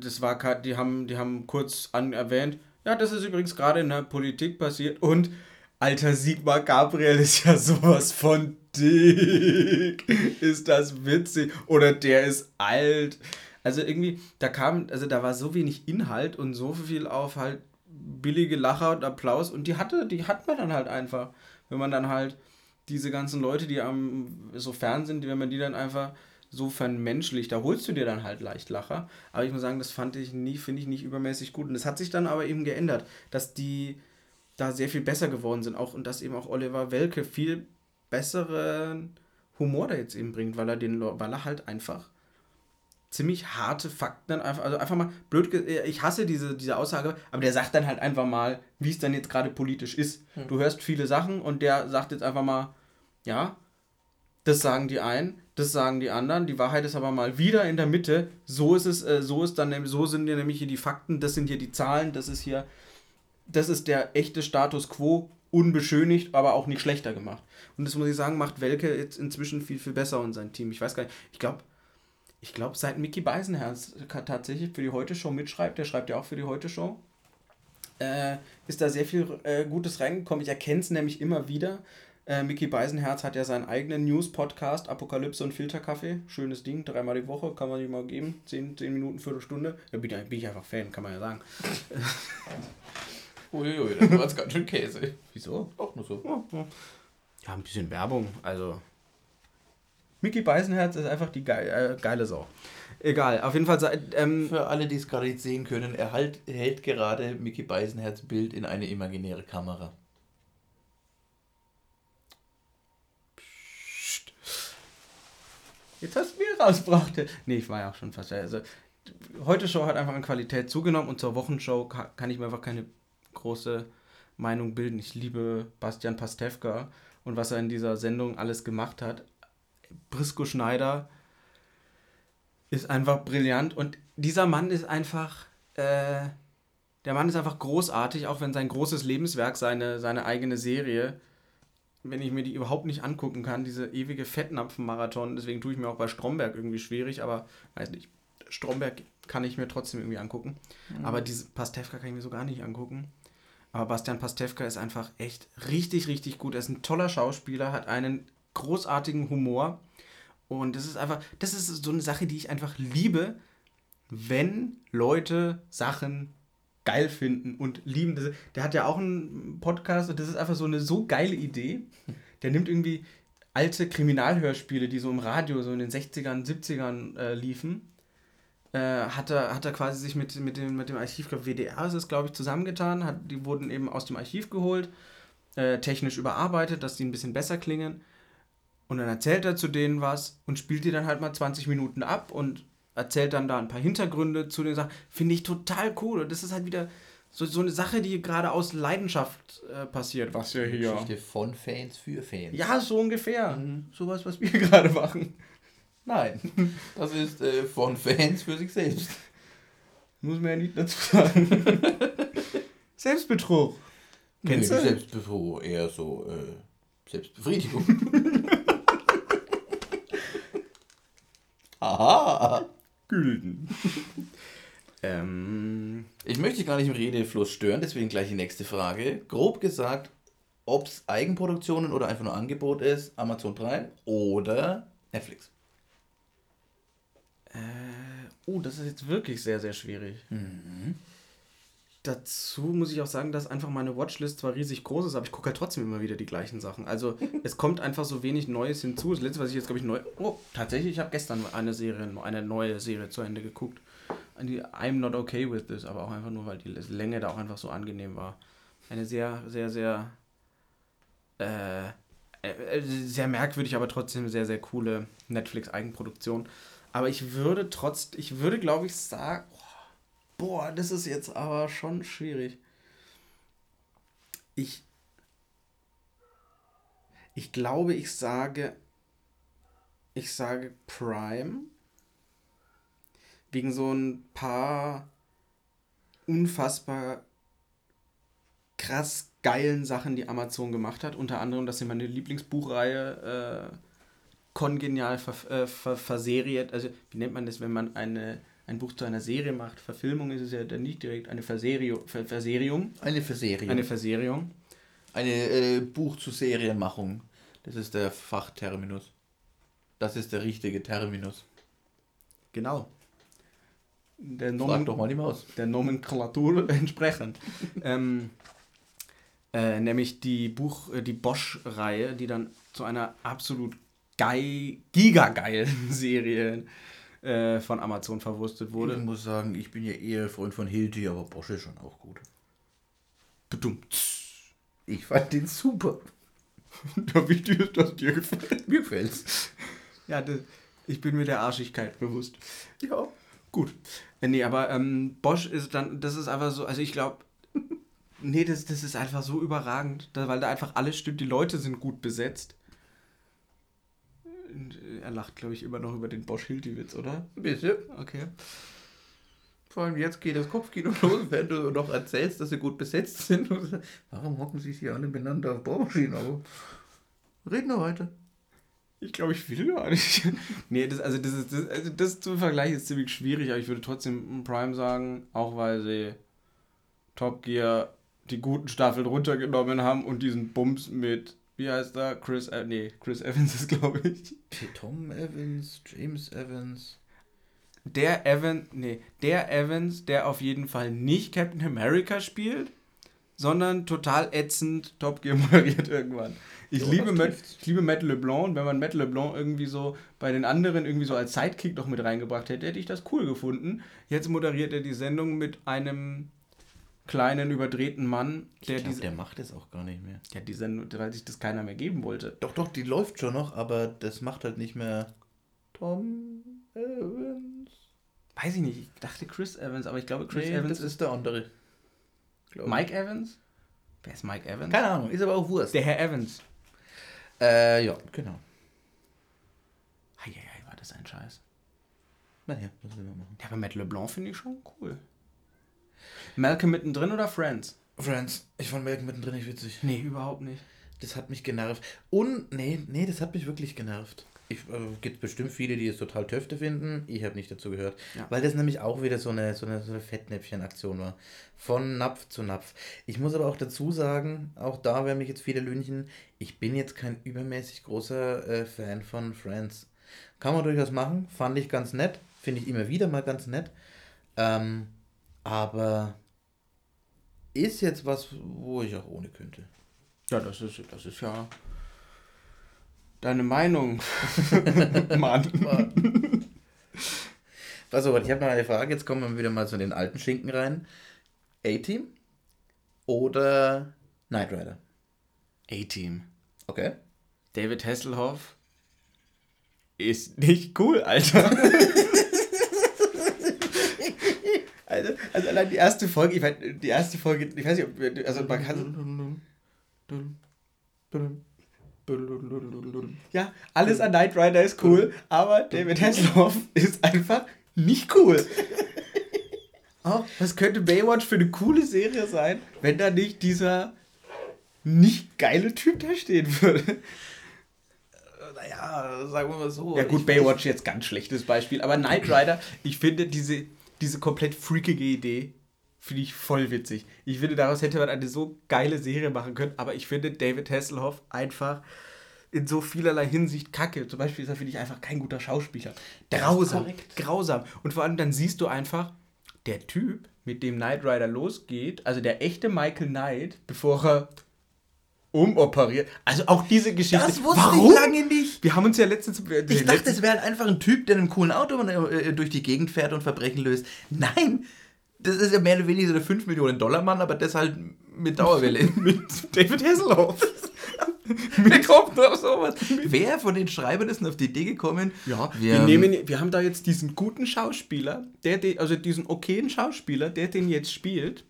das war die haben, die haben kurz an erwähnt, ja, das ist übrigens gerade in der Politik passiert und alter Sigmar Gabriel ist ja sowas von dick. ist das witzig? Oder der ist alt. Also irgendwie, da kam, also da war so wenig Inhalt und so viel auf halt billige Lacher und Applaus und die hatte, die hat man dann halt einfach. Wenn man dann halt diese ganzen Leute, die am so fern sind, wenn man die dann einfach so vermenschlicht. Da holst du dir dann halt leicht Lacher. Aber ich muss sagen, das fand ich nie, finde ich nicht übermäßig gut. Und das hat sich dann aber eben geändert, dass die da sehr viel besser geworden sind. Auch, und dass eben auch Oliver Welke viel besseren Humor da jetzt eben bringt, weil er den, weil er halt einfach ziemlich harte Fakten dann einfach, also einfach mal blöd, ich hasse diese, diese Aussage, aber der sagt dann halt einfach mal, wie es dann jetzt gerade politisch ist. Hm. Du hörst viele Sachen und der sagt jetzt einfach mal, ja, das sagen die einen, das sagen die anderen. Die Wahrheit ist aber mal wieder in der Mitte. So ist es, äh, so ist dann, so sind ja nämlich hier die Fakten, das sind hier die Zahlen, das ist hier, das ist der echte Status quo, unbeschönigt, aber auch nicht schlechter gemacht. Und das muss ich sagen, macht Welke jetzt inzwischen viel, viel besser und sein Team. Ich weiß gar nicht, ich glaube, ich glaube, seit Mickey Beisenherz tatsächlich für die Heute-Show mitschreibt, der schreibt ja auch für die Heute-Show, äh, ist da sehr viel äh, Gutes reingekommen. Ich erkenne es nämlich immer wieder, äh, Mickey Beisenherz hat ja seinen eigenen News-Podcast, Apokalypse und Filterkaffee. Schönes Ding, dreimal die Woche, kann man sich mal geben. Zehn, zehn Minuten, Viertelstunde. Da bin, bin ich einfach Fan, kann man ja sagen. Uiui, das war jetzt ganz schön Käse. Wieso? Auch nur so. Ja, ein bisschen Werbung, also. Mickey Beisenherz ist einfach die geile, äh, geile Sau. Egal, auf jeden Fall. Ähm, Für alle, die es gerade nicht sehen können, er halt, hält gerade Mickey Beisenherz Bild in eine imaginäre Kamera. Jetzt hast du mir rausgebracht. Nee, ich war ja auch schon fast. Also, heute Show hat einfach an Qualität zugenommen und zur Wochenshow kann ich mir einfach keine große Meinung bilden. Ich liebe Bastian Pastewka und was er in dieser Sendung alles gemacht hat. Brisco Schneider ist einfach brillant und dieser Mann ist einfach. Äh, der Mann ist einfach großartig, auch wenn sein großes Lebenswerk, seine, seine eigene Serie, wenn ich mir die überhaupt nicht angucken kann, diese ewige Fettnapfen-Marathon. Deswegen tue ich mir auch bei Stromberg irgendwie schwierig, aber weiß nicht. Stromberg kann ich mir trotzdem irgendwie angucken. Mhm. Aber diese Pastewka kann ich mir so gar nicht angucken. Aber Bastian Pastewka ist einfach echt richtig, richtig gut. Er ist ein toller Schauspieler, hat einen großartigen Humor. Und das ist einfach, das ist so eine Sache, die ich einfach liebe, wenn Leute Sachen geil finden und lieben. Der hat ja auch einen Podcast und das ist einfach so eine so geile Idee. Der nimmt irgendwie alte Kriminalhörspiele, die so im Radio so in den 60ern, 70ern äh, liefen. Äh, hat, er, hat er quasi sich mit, mit, dem, mit dem Archiv, glaube WDR ist es, glaube ich, zusammengetan. Hat, die wurden eben aus dem Archiv geholt, äh, technisch überarbeitet, dass die ein bisschen besser klingen. Und dann erzählt er zu denen was und spielt die dann halt mal 20 Minuten ab und erzählt dann da ein paar Hintergründe zu den Sachen. Finde ich total cool. Und das ist halt wieder so, so eine Sache, die gerade aus Leidenschaft äh, passiert, was ja hier. Geschichte von Fans für Fans. Ja, so ungefähr. Mhm. Sowas, was wir gerade machen. Nein, das ist äh, von Fans für sich selbst. Muss man ja nicht dazu sagen. Selbstbetrug. Kennst nee, du? Selbstbetrug, eher so äh, Selbstbefriedigung. Aha. Gülden. ähm, ich möchte gar nicht im Redefluss stören, deswegen gleich die nächste Frage. Grob gesagt, ob es Eigenproduktionen oder einfach nur Angebot ist, Amazon Prime oder Netflix. Äh, oh, das ist jetzt wirklich sehr, sehr schwierig. Mhm. Dazu muss ich auch sagen, dass einfach meine Watchlist zwar riesig groß ist, aber ich gucke halt trotzdem immer wieder die gleichen Sachen. Also es kommt einfach so wenig Neues hinzu. Das letzte, was ich jetzt, glaube ich, neu. Oh, tatsächlich, ich habe gestern eine Serie, eine neue Serie zu Ende geguckt. Die I'm not okay with this, aber auch einfach nur, weil die Länge da auch einfach so angenehm war. Eine sehr, sehr, sehr, äh, äh sehr merkwürdig, aber trotzdem sehr, sehr coole Netflix-Eigenproduktion. Aber ich würde trotz, ich würde glaube ich sagen, boah, das ist jetzt aber schon schwierig. Ich, ich glaube, ich sage, ich sage Prime. Wegen so ein paar unfassbar krass geilen Sachen, die Amazon gemacht hat. Unter anderem, dass sie meine Lieblingsbuchreihe äh, kongenial ver, äh, ver, verseriert. Also, wie nennt man das, wenn man eine, ein Buch zu einer Serie macht? Verfilmung ist es ja dann nicht direkt eine Verserio, Ver, Verserium. Eine Verseriung. Eine Verseriung. Eine äh, Buch zu Serienmachung. Das ist der Fachterminus. Das ist der richtige Terminus. Genau. Der Frag Nomen doch mal die Maus. der Nomenklatur entsprechend. ähm, äh, nämlich die Buch, äh, die Bosch-Reihe, die dann zu einer absolut geil, gigageilen Serie äh, von Amazon verwurstet Ich wurde. muss sagen, ich bin ja eher Freund von Hilti, aber Bosch ist schon auch gut. Ich fand den super. Ja, wichtig ist, dass dir gefällt. Mir gefällt's. Ja, das, ich bin mir der Arschigkeit bewusst. Ja. Gut. Äh, nee, aber ähm, Bosch ist dann, das ist einfach so, also ich glaube, nee, das, das ist einfach so überragend, da, weil da einfach alles stimmt, die Leute sind gut besetzt. Er lacht, glaube ich, immer noch über den Bosch-Hilti-Witz, oder? Bitte. Okay. Vor allem jetzt geht das Kopfkino los, wenn du noch erzählst, dass sie gut besetzt sind. Warum hocken sich hier alle benannt auf Bohrmaschinen auf? Red noch weiter. Ich glaube, ich will gar nicht. nee, das, also, das, ist, das, also das zu vergleichen ist ziemlich schwierig, aber ich würde trotzdem Prime sagen, auch weil sie Top Gear die guten Staffeln runtergenommen haben und diesen Bums mit, wie heißt er? Chris, äh, nee, Chris Evans ist, glaube ich. Tom Evans, James Evans. Der Evans, nee, der Evans, der auf jeden Fall nicht Captain America spielt, sondern total ätzend Top Gear moderiert irgendwann. Ich, Ja, liebe Matt, ich liebe Matt LeBlanc und wenn man Matt LeBlanc irgendwie so bei den anderen irgendwie so als Sidekick noch mit reingebracht hätte, hätte ich das cool gefunden. Jetzt moderiert er die Sendung mit einem kleinen, überdrehten Mann, der Ich glaube, diese. der macht es auch gar nicht mehr. Ja, die Sendung, weil sich das keiner mehr geben wollte. Doch, doch, die läuft schon noch, aber das macht halt nicht mehr Tom Evans. Weiß ich nicht, ich dachte Chris Evans, aber ich glaube Chris Nee, Evans das ist. der andere. Glaub ich. Mike Evans? Wer ist Mike Evans? Keine Ahnung, ist aber auch Wurst. Der Herr Evans. Äh, ja, genau. Eieiei, war das ein Scheiß. Naja, was will man machen? Ja, aber Matt LeBlanc finde ich schon cool. Malcolm mittendrin oder Friends? Friends, ich fand Malcolm mittendrin nicht witzig. Nee, überhaupt nicht. Das hat mich genervt. Und, nee, nee, das hat mich wirklich genervt. Ich, äh, gibt bestimmt viele, die es total töfte finden. Ich habe nicht dazu gehört. Ja. Weil das nämlich auch wieder so eine, so eine, so eine Fettnäpfchen-Aktion war. Von Napf zu Napf. Ich muss aber auch dazu sagen, auch da werden mich jetzt viele lünchen, ich bin jetzt kein übermäßig großer äh, Fan von Friends. Kann man durchaus machen, fand ich ganz nett. Finde ich immer wieder mal ganz nett. Ähm, aber ist jetzt was, wo ich auch ohne könnte. Ja, das ist, das ist ja deine Meinung, Mann. Pass auf, ich habe noch eine Frage. Jetzt kommen wir wieder mal zu den alten Schinken rein. A-Team oder Knight Rider? A-Team. Okay. David Hasselhoff ist nicht cool, Alter. also, allein die erste Folge, ich weiß, die erste Folge, ich weiß nicht, ob, also man kann, ja, alles an Knight Rider ist cool, aber David Hasselhoff ist einfach nicht cool. Oh, was könnte Baywatch für eine coole Serie sein, wenn da nicht dieser nicht geile Typ da stehen würde? Naja, sagen wir mal so. Ja gut, Ich- Baywatch jetzt ganz schlechtes Beispiel, aber Knight Rider, ich finde diese, diese komplett freakige Idee, finde ich voll witzig. Ich finde, daraus hätte man eine so geile Serie machen können, aber ich finde David Hasselhoff einfach in so vielerlei Hinsicht kacke. Zum Beispiel ist er, finde ich, einfach kein guter Schauspieler. Grausam, grausam. Und vor allem dann siehst du einfach, der Typ, mit dem Knight Rider losgeht, also der echte Michael Knight, bevor er umoperiert, also auch diese Geschichte. Das wusste Warum? ich lange nicht. Wir haben uns ja letztens. Ich dachte, es wäre einfach ein Typ, der in einem coolen Auto äh, durch die Gegend fährt und Verbrechen löst. Nein, das ist ja mehr oder weniger so der 5 Millionen Dollar Mann, aber das halt mit Dauerwelle. mit David Hasselhoff. Wer kommt auf sowas? Wer von den Schreibern ist denn auf die Idee gekommen? Ja, wir, wir, nehmen, wir haben da jetzt diesen guten Schauspieler, der, den- also diesen okayen Schauspieler, der den jetzt spielt.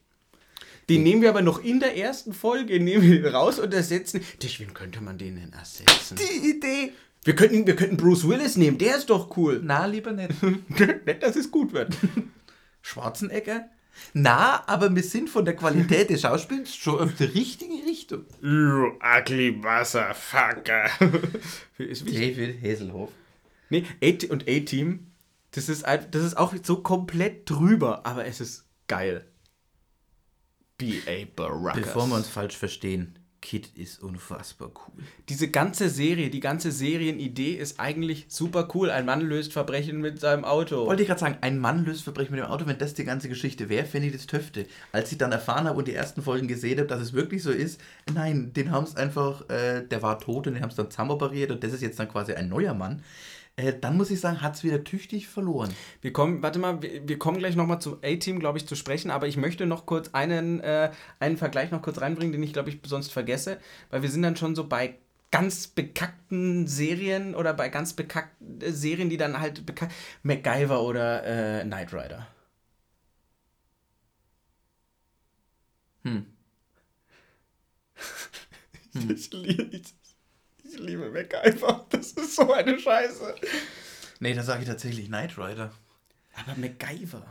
Den nehmen wir aber noch in der ersten Folge, nehmen wir raus und ersetzen. Durch wen könnte man den denn ersetzen? die Idee. Wir könnten, wir könnten Bruce Willis nehmen, der ist doch cool. Na, lieber nicht. Nicht, dass es gut wird. Schwarzenegger? Na, aber wir sind von der Qualität des Schauspiels schon auf der richtigen Richtung. You ugly motherfucker. David Hasselhoff. Nee, A und A-Team, das ist, ein- das ist auch so komplett drüber, aber es ist geil. B.A. Baracus. Bevor wir uns falsch verstehen, Kid ist unfassbar cool. Diese ganze Serie, die ganze Serienidee ist eigentlich super cool. Ein Mann löst Verbrechen mit seinem Auto. Wollte ich gerade sagen, ein Mann löst Verbrechen mit dem Auto, wenn das die ganze Geschichte wäre, fände ich das Töfte. Als ich dann erfahren habe und die ersten Folgen gesehen habe, dass es wirklich so ist, nein, den haben es einfach, äh, der war tot und den haben es dann zusammenoperiert und das ist jetzt dann quasi ein neuer Mann. Äh, dann muss ich sagen, hat es wieder tüchtig verloren. Wir kommen, warte mal, wir, wir kommen gleich nochmal zu A-Team, glaube ich, zu sprechen, aber ich möchte noch kurz einen, äh, einen Vergleich noch kurz reinbringen, den ich, glaube ich, sonst vergesse, weil wir sind dann schon so bei ganz bekackten Serien oder bei ganz bekackten äh, Serien, die dann halt bekackt. MacGyver oder äh, Knight Rider. Hm. Ich, liebe, ich, ich liebe MacGyver. Das ist so eine Scheiße. Nee, da sage ich tatsächlich Knight Rider. Aber MacGyver.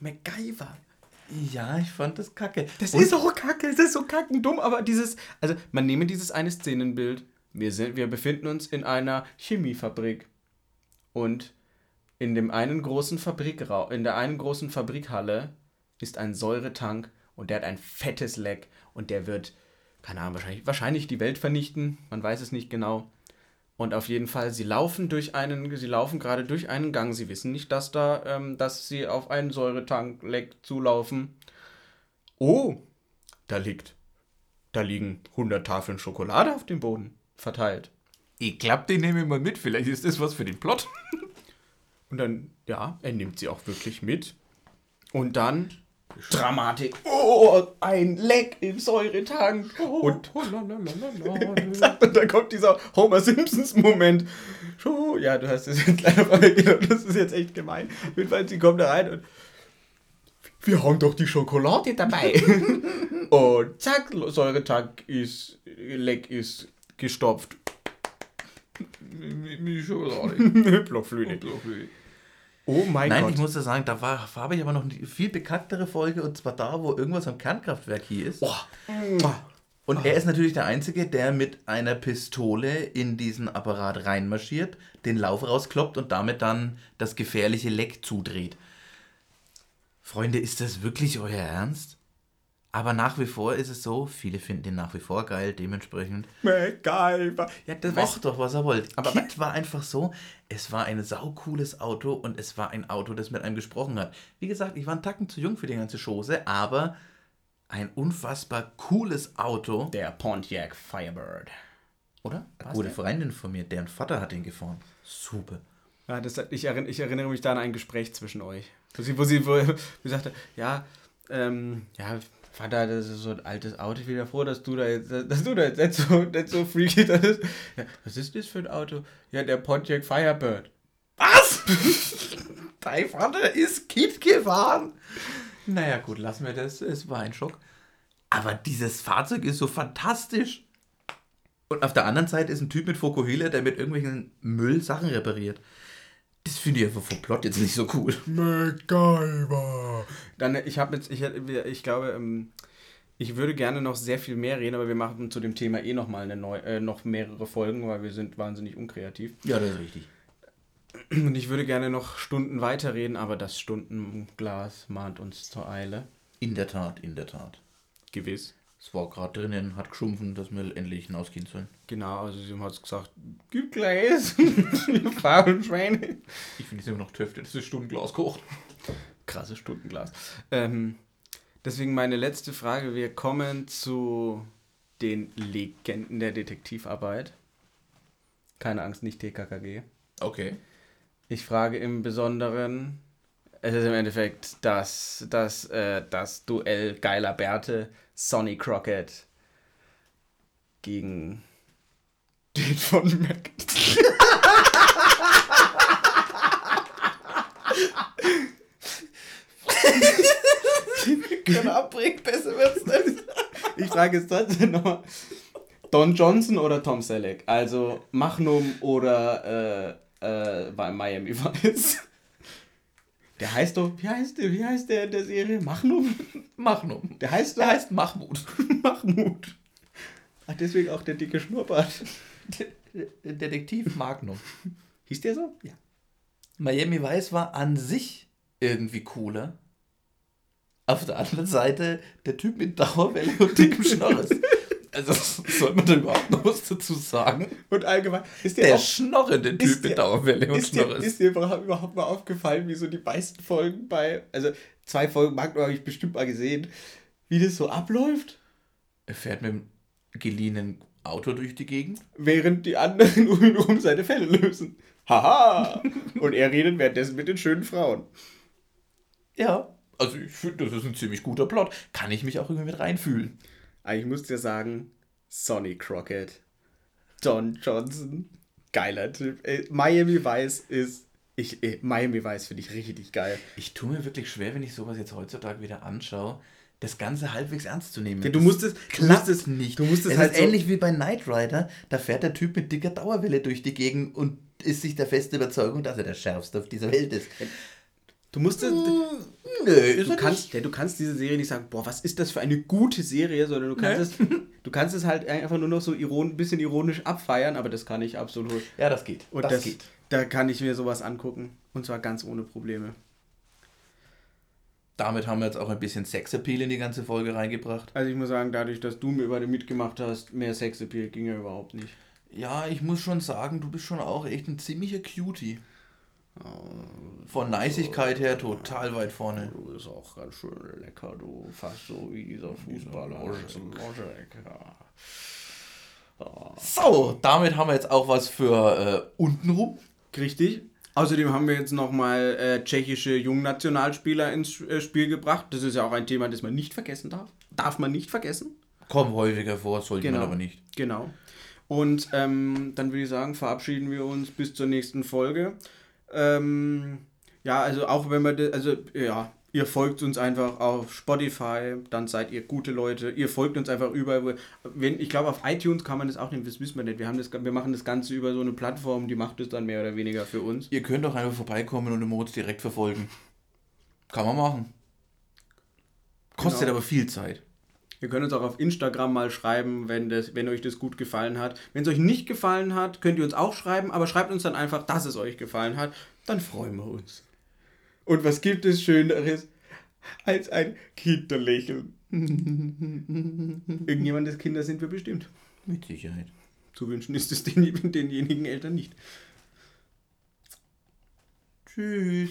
MacGyver. Ja, ich fand das kacke. Das Und- ist auch kacke, das ist so kackendumm, aber dieses, also man nehme dieses eine Szenenbild. Wir, sind, wir befinden uns in einer Chemiefabrik und in dem einen großen Fabrikraum, in der einen großen Fabrikhalle ist ein Säuretank und der hat ein fettes Leck und der wird, keine Ahnung, wahrscheinlich, wahrscheinlich die Welt vernichten, man weiß es nicht genau. Und auf jeden Fall, sie laufen durch einen, sie laufen gerade durch einen Gang. Sie wissen nicht, dass da, ähm, dass sie auf einen Säuretankleck zulaufen. Oh, da liegt, da liegen 100 Tafeln Schokolade auf dem Boden verteilt. Ich glaube, den nehme ich mal mit. Vielleicht ist das was für den Plot. Und dann, ja, er nimmt sie auch wirklich mit. Und dann Dramatik. Oh, ein Leck im Säuretank. Und, und dann kommt dieser Homer Simpsons Moment. Oh, ja, du hast es jetzt leider vergessen. Das ist jetzt echt gemein. Jedenfalls, sie kommen da rein und wir haben doch die Schokolade dabei. und zack, Säuretank ist, Leck ist gestopft. Blockflöte. Oh mein Nein, Gott. ich muss ja sagen, da war, habe ich aber noch eine viel bekanntere Folge und zwar da, wo irgendwas am Kernkraftwerk hier ist. Boah. Und er ist natürlich der Einzige, der mit einer Pistole in diesen Apparat reinmarschiert, den Lauf rauskloppt und damit dann das gefährliche Leck zudreht. Freunde, ist das wirklich euer Ernst? Aber nach wie vor ist es so, viele finden den nach wie vor geil, dementsprechend MacGyver. Ja, das Macht weißt doch, was er wollte. Aber Kid war einfach so, es war ein saucooles Auto und es war ein Auto, das mit einem gesprochen hat. Wie gesagt, ich war einen Tacken zu jung für die ganze Chose, aber ein unfassbar cooles Auto. Der Pontiac Firebird. Oder? Eine gute? Freundin von mir, deren Vater hat den gefahren. Super. Ja, das, ich, erinn, ich erinnere mich da an ein Gespräch zwischen euch. Wo sie, wo sie, wo, wo sie sagte, ja, ähm, ja, Vater, das ist so ein altes Auto, ich bin ja froh, dass du da jetzt, dass du da jetzt nicht so, nicht so freaky das ist. Ja, was ist das für ein Auto? Ja, der Pontiac Firebird. Was? Dein Vater ist Kid gefahren? Naja, gut, lassen wir das. Es war ein Schock. Aber dieses Fahrzeug ist so fantastisch. Und auf der anderen Seite ist ein Typ mit Fokuhila, der mit irgendwelchen Müll Sachen repariert. Das finde ich einfach vom Plot jetzt nicht so cool. MacGyver. Dann, ich habe jetzt, ich, ich glaube, ähm, ich würde gerne noch sehr viel mehr reden, aber wir machen zu dem Thema eh noch mal eine neu, äh, noch mehrere Folgen, weil wir sind wahnsinnig unkreativ. Ja, das ist richtig. Und ich würde gerne noch Stunden weiterreden, aber das Stundenglas mahnt uns zur Eile. In der Tat, in der Tat. Gewiss. Es war gerade drinnen, hat geschumpfen, dass wir endlich hinausgehen sollen. Genau, also sie hat gesagt, gib Glas, ihr faulen Schweine. Ich finde es immer noch töfte, das ist Stundenglas kocht. Krasses Stundenglas. Ähm, deswegen meine letzte Frage. Wir kommen zu den Legenden der Detektivarbeit. Keine Angst, nicht TKKG. Okay. Ich frage im Besonderen, es ist im Endeffekt das, das, äh, das Duell geiler Bärte, Sonny Crockett gegen Den von Mac. Können abbringen, besser wird's nicht. Ich frage jetzt trotzdem nochmal. Don Johnson oder Tom Selleck? Also Machnum oder äh, äh, Miami Vice? Der heißt doch, wie heißt der, wie heißt der in der Serie? Machnum? Machnum. Der heißt Der doch heißt Mahmoud. Mahmoud. Ach, deswegen auch der dicke Schnurrbart. Detektiv Magnum. Hieß der so? Ja. Miami Vice war an sich irgendwie cooler. Auf der anderen Seite der Typ mit Dauerwelle und dickem Schnorres. Also soll man da überhaupt noch was dazu sagen? Und allgemein, ist der, Der auch, schnorrende Typ ist mit Dauerwelle und ist, dir, Schnorres. ist dir überhaupt, überhaupt mal aufgefallen, wie so die meisten Folgen bei, also zwei Folgen Magnum habe ich bestimmt mal gesehen, wie das so abläuft? Er fährt mit dem geliehenen Auto durch die Gegend. während die anderen um ihn herum seine Fälle lösen. Haha! Und er redet währenddessen mit den schönen Frauen. Ja. Also ich finde, das ist ein ziemlich guter Plot. Kann ich mich auch irgendwie mit reinfühlen. Eigentlich muss ich dir sagen, Sonny Crockett, Don Johnson, geiler Typ. Ey, Miami Vice ist, ich, ey, Miami Vice finde ich richtig geil. Ich tue mir wirklich schwer, wenn ich sowas jetzt heutzutage wieder anschaue, das Ganze halbwegs ernst zu nehmen. Ja, du musst es- klappt es- nicht. du musst es es halt ist so- ähnlich wie bei Knight Rider. Da fährt der Typ mit dicker Dauerwelle durch die Gegend und ist sich der festen Überzeugung, dass er der Schärfste auf dieser Welt ist. Du musst es, Nö, du kannst, ja, du kannst diese Serie nicht sagen, boah, was ist das für eine gute Serie, sondern du kannst, es, du kannst es halt einfach nur noch so iron, ein bisschen ironisch abfeiern, aber das kann ich absolut. Ja, das geht. Und das, das, geht. da kann ich mir sowas angucken. Und zwar ganz ohne Probleme. Damit haben wir jetzt auch ein bisschen Sexappeal in die ganze Folge reingebracht. Also ich muss sagen, dadurch, dass du mir über den mitgemacht hast, mehr Sexappeal ging ja überhaupt nicht. Ja, ich muss schon sagen, du bist schon auch echt ein ziemlicher Cutie. Von Neisigkeit her total weit vorne. Du bist auch ganz schön lecker, du. Fast so wie dieser Fußballer. Ja. So, damit haben wir jetzt auch was für äh, untenrum. Richtig. Außerdem haben wir jetzt nochmal äh, tschechische Jungnationalspieler ins äh, Spiel gebracht. Das ist ja auch ein Thema, das man nicht vergessen darf. Darf man nicht vergessen. Kommen häufiger vor, sollte Genau. man aber nicht. Genau. Und ähm, dann würde ich sagen, verabschieden wir uns bis zur nächsten Folge. Ähm, ja, also auch wenn wir, das, also ja, ihr folgt uns einfach auf Spotify, dann seid ihr gute Leute. Ihr folgt uns einfach überall. Wenn, ich glaube, auf iTunes kann man das auch nehmen, das wissen wir nicht. Wir, haben das, wir machen das Ganze über so eine Plattform, die macht es dann mehr oder weniger für uns. Ihr könnt auch einfach vorbeikommen und den Mods direkt verfolgen. Kann man machen. Kostet Genau. aber viel Zeit. Ihr könnt uns auch auf Instagram mal schreiben, wenn, das, wenn euch das gut gefallen hat. Wenn es euch nicht gefallen hat, könnt ihr uns auch schreiben, aber schreibt uns dann einfach, dass es euch gefallen hat. Dann freuen wir uns. Und was gibt es Schöneres als ein Kinderlächeln? Irgendjemandes Kinder sind wir bestimmt. Mit Sicherheit. Zu wünschen ist es den, denjenigen Eltern nicht. Tschüss.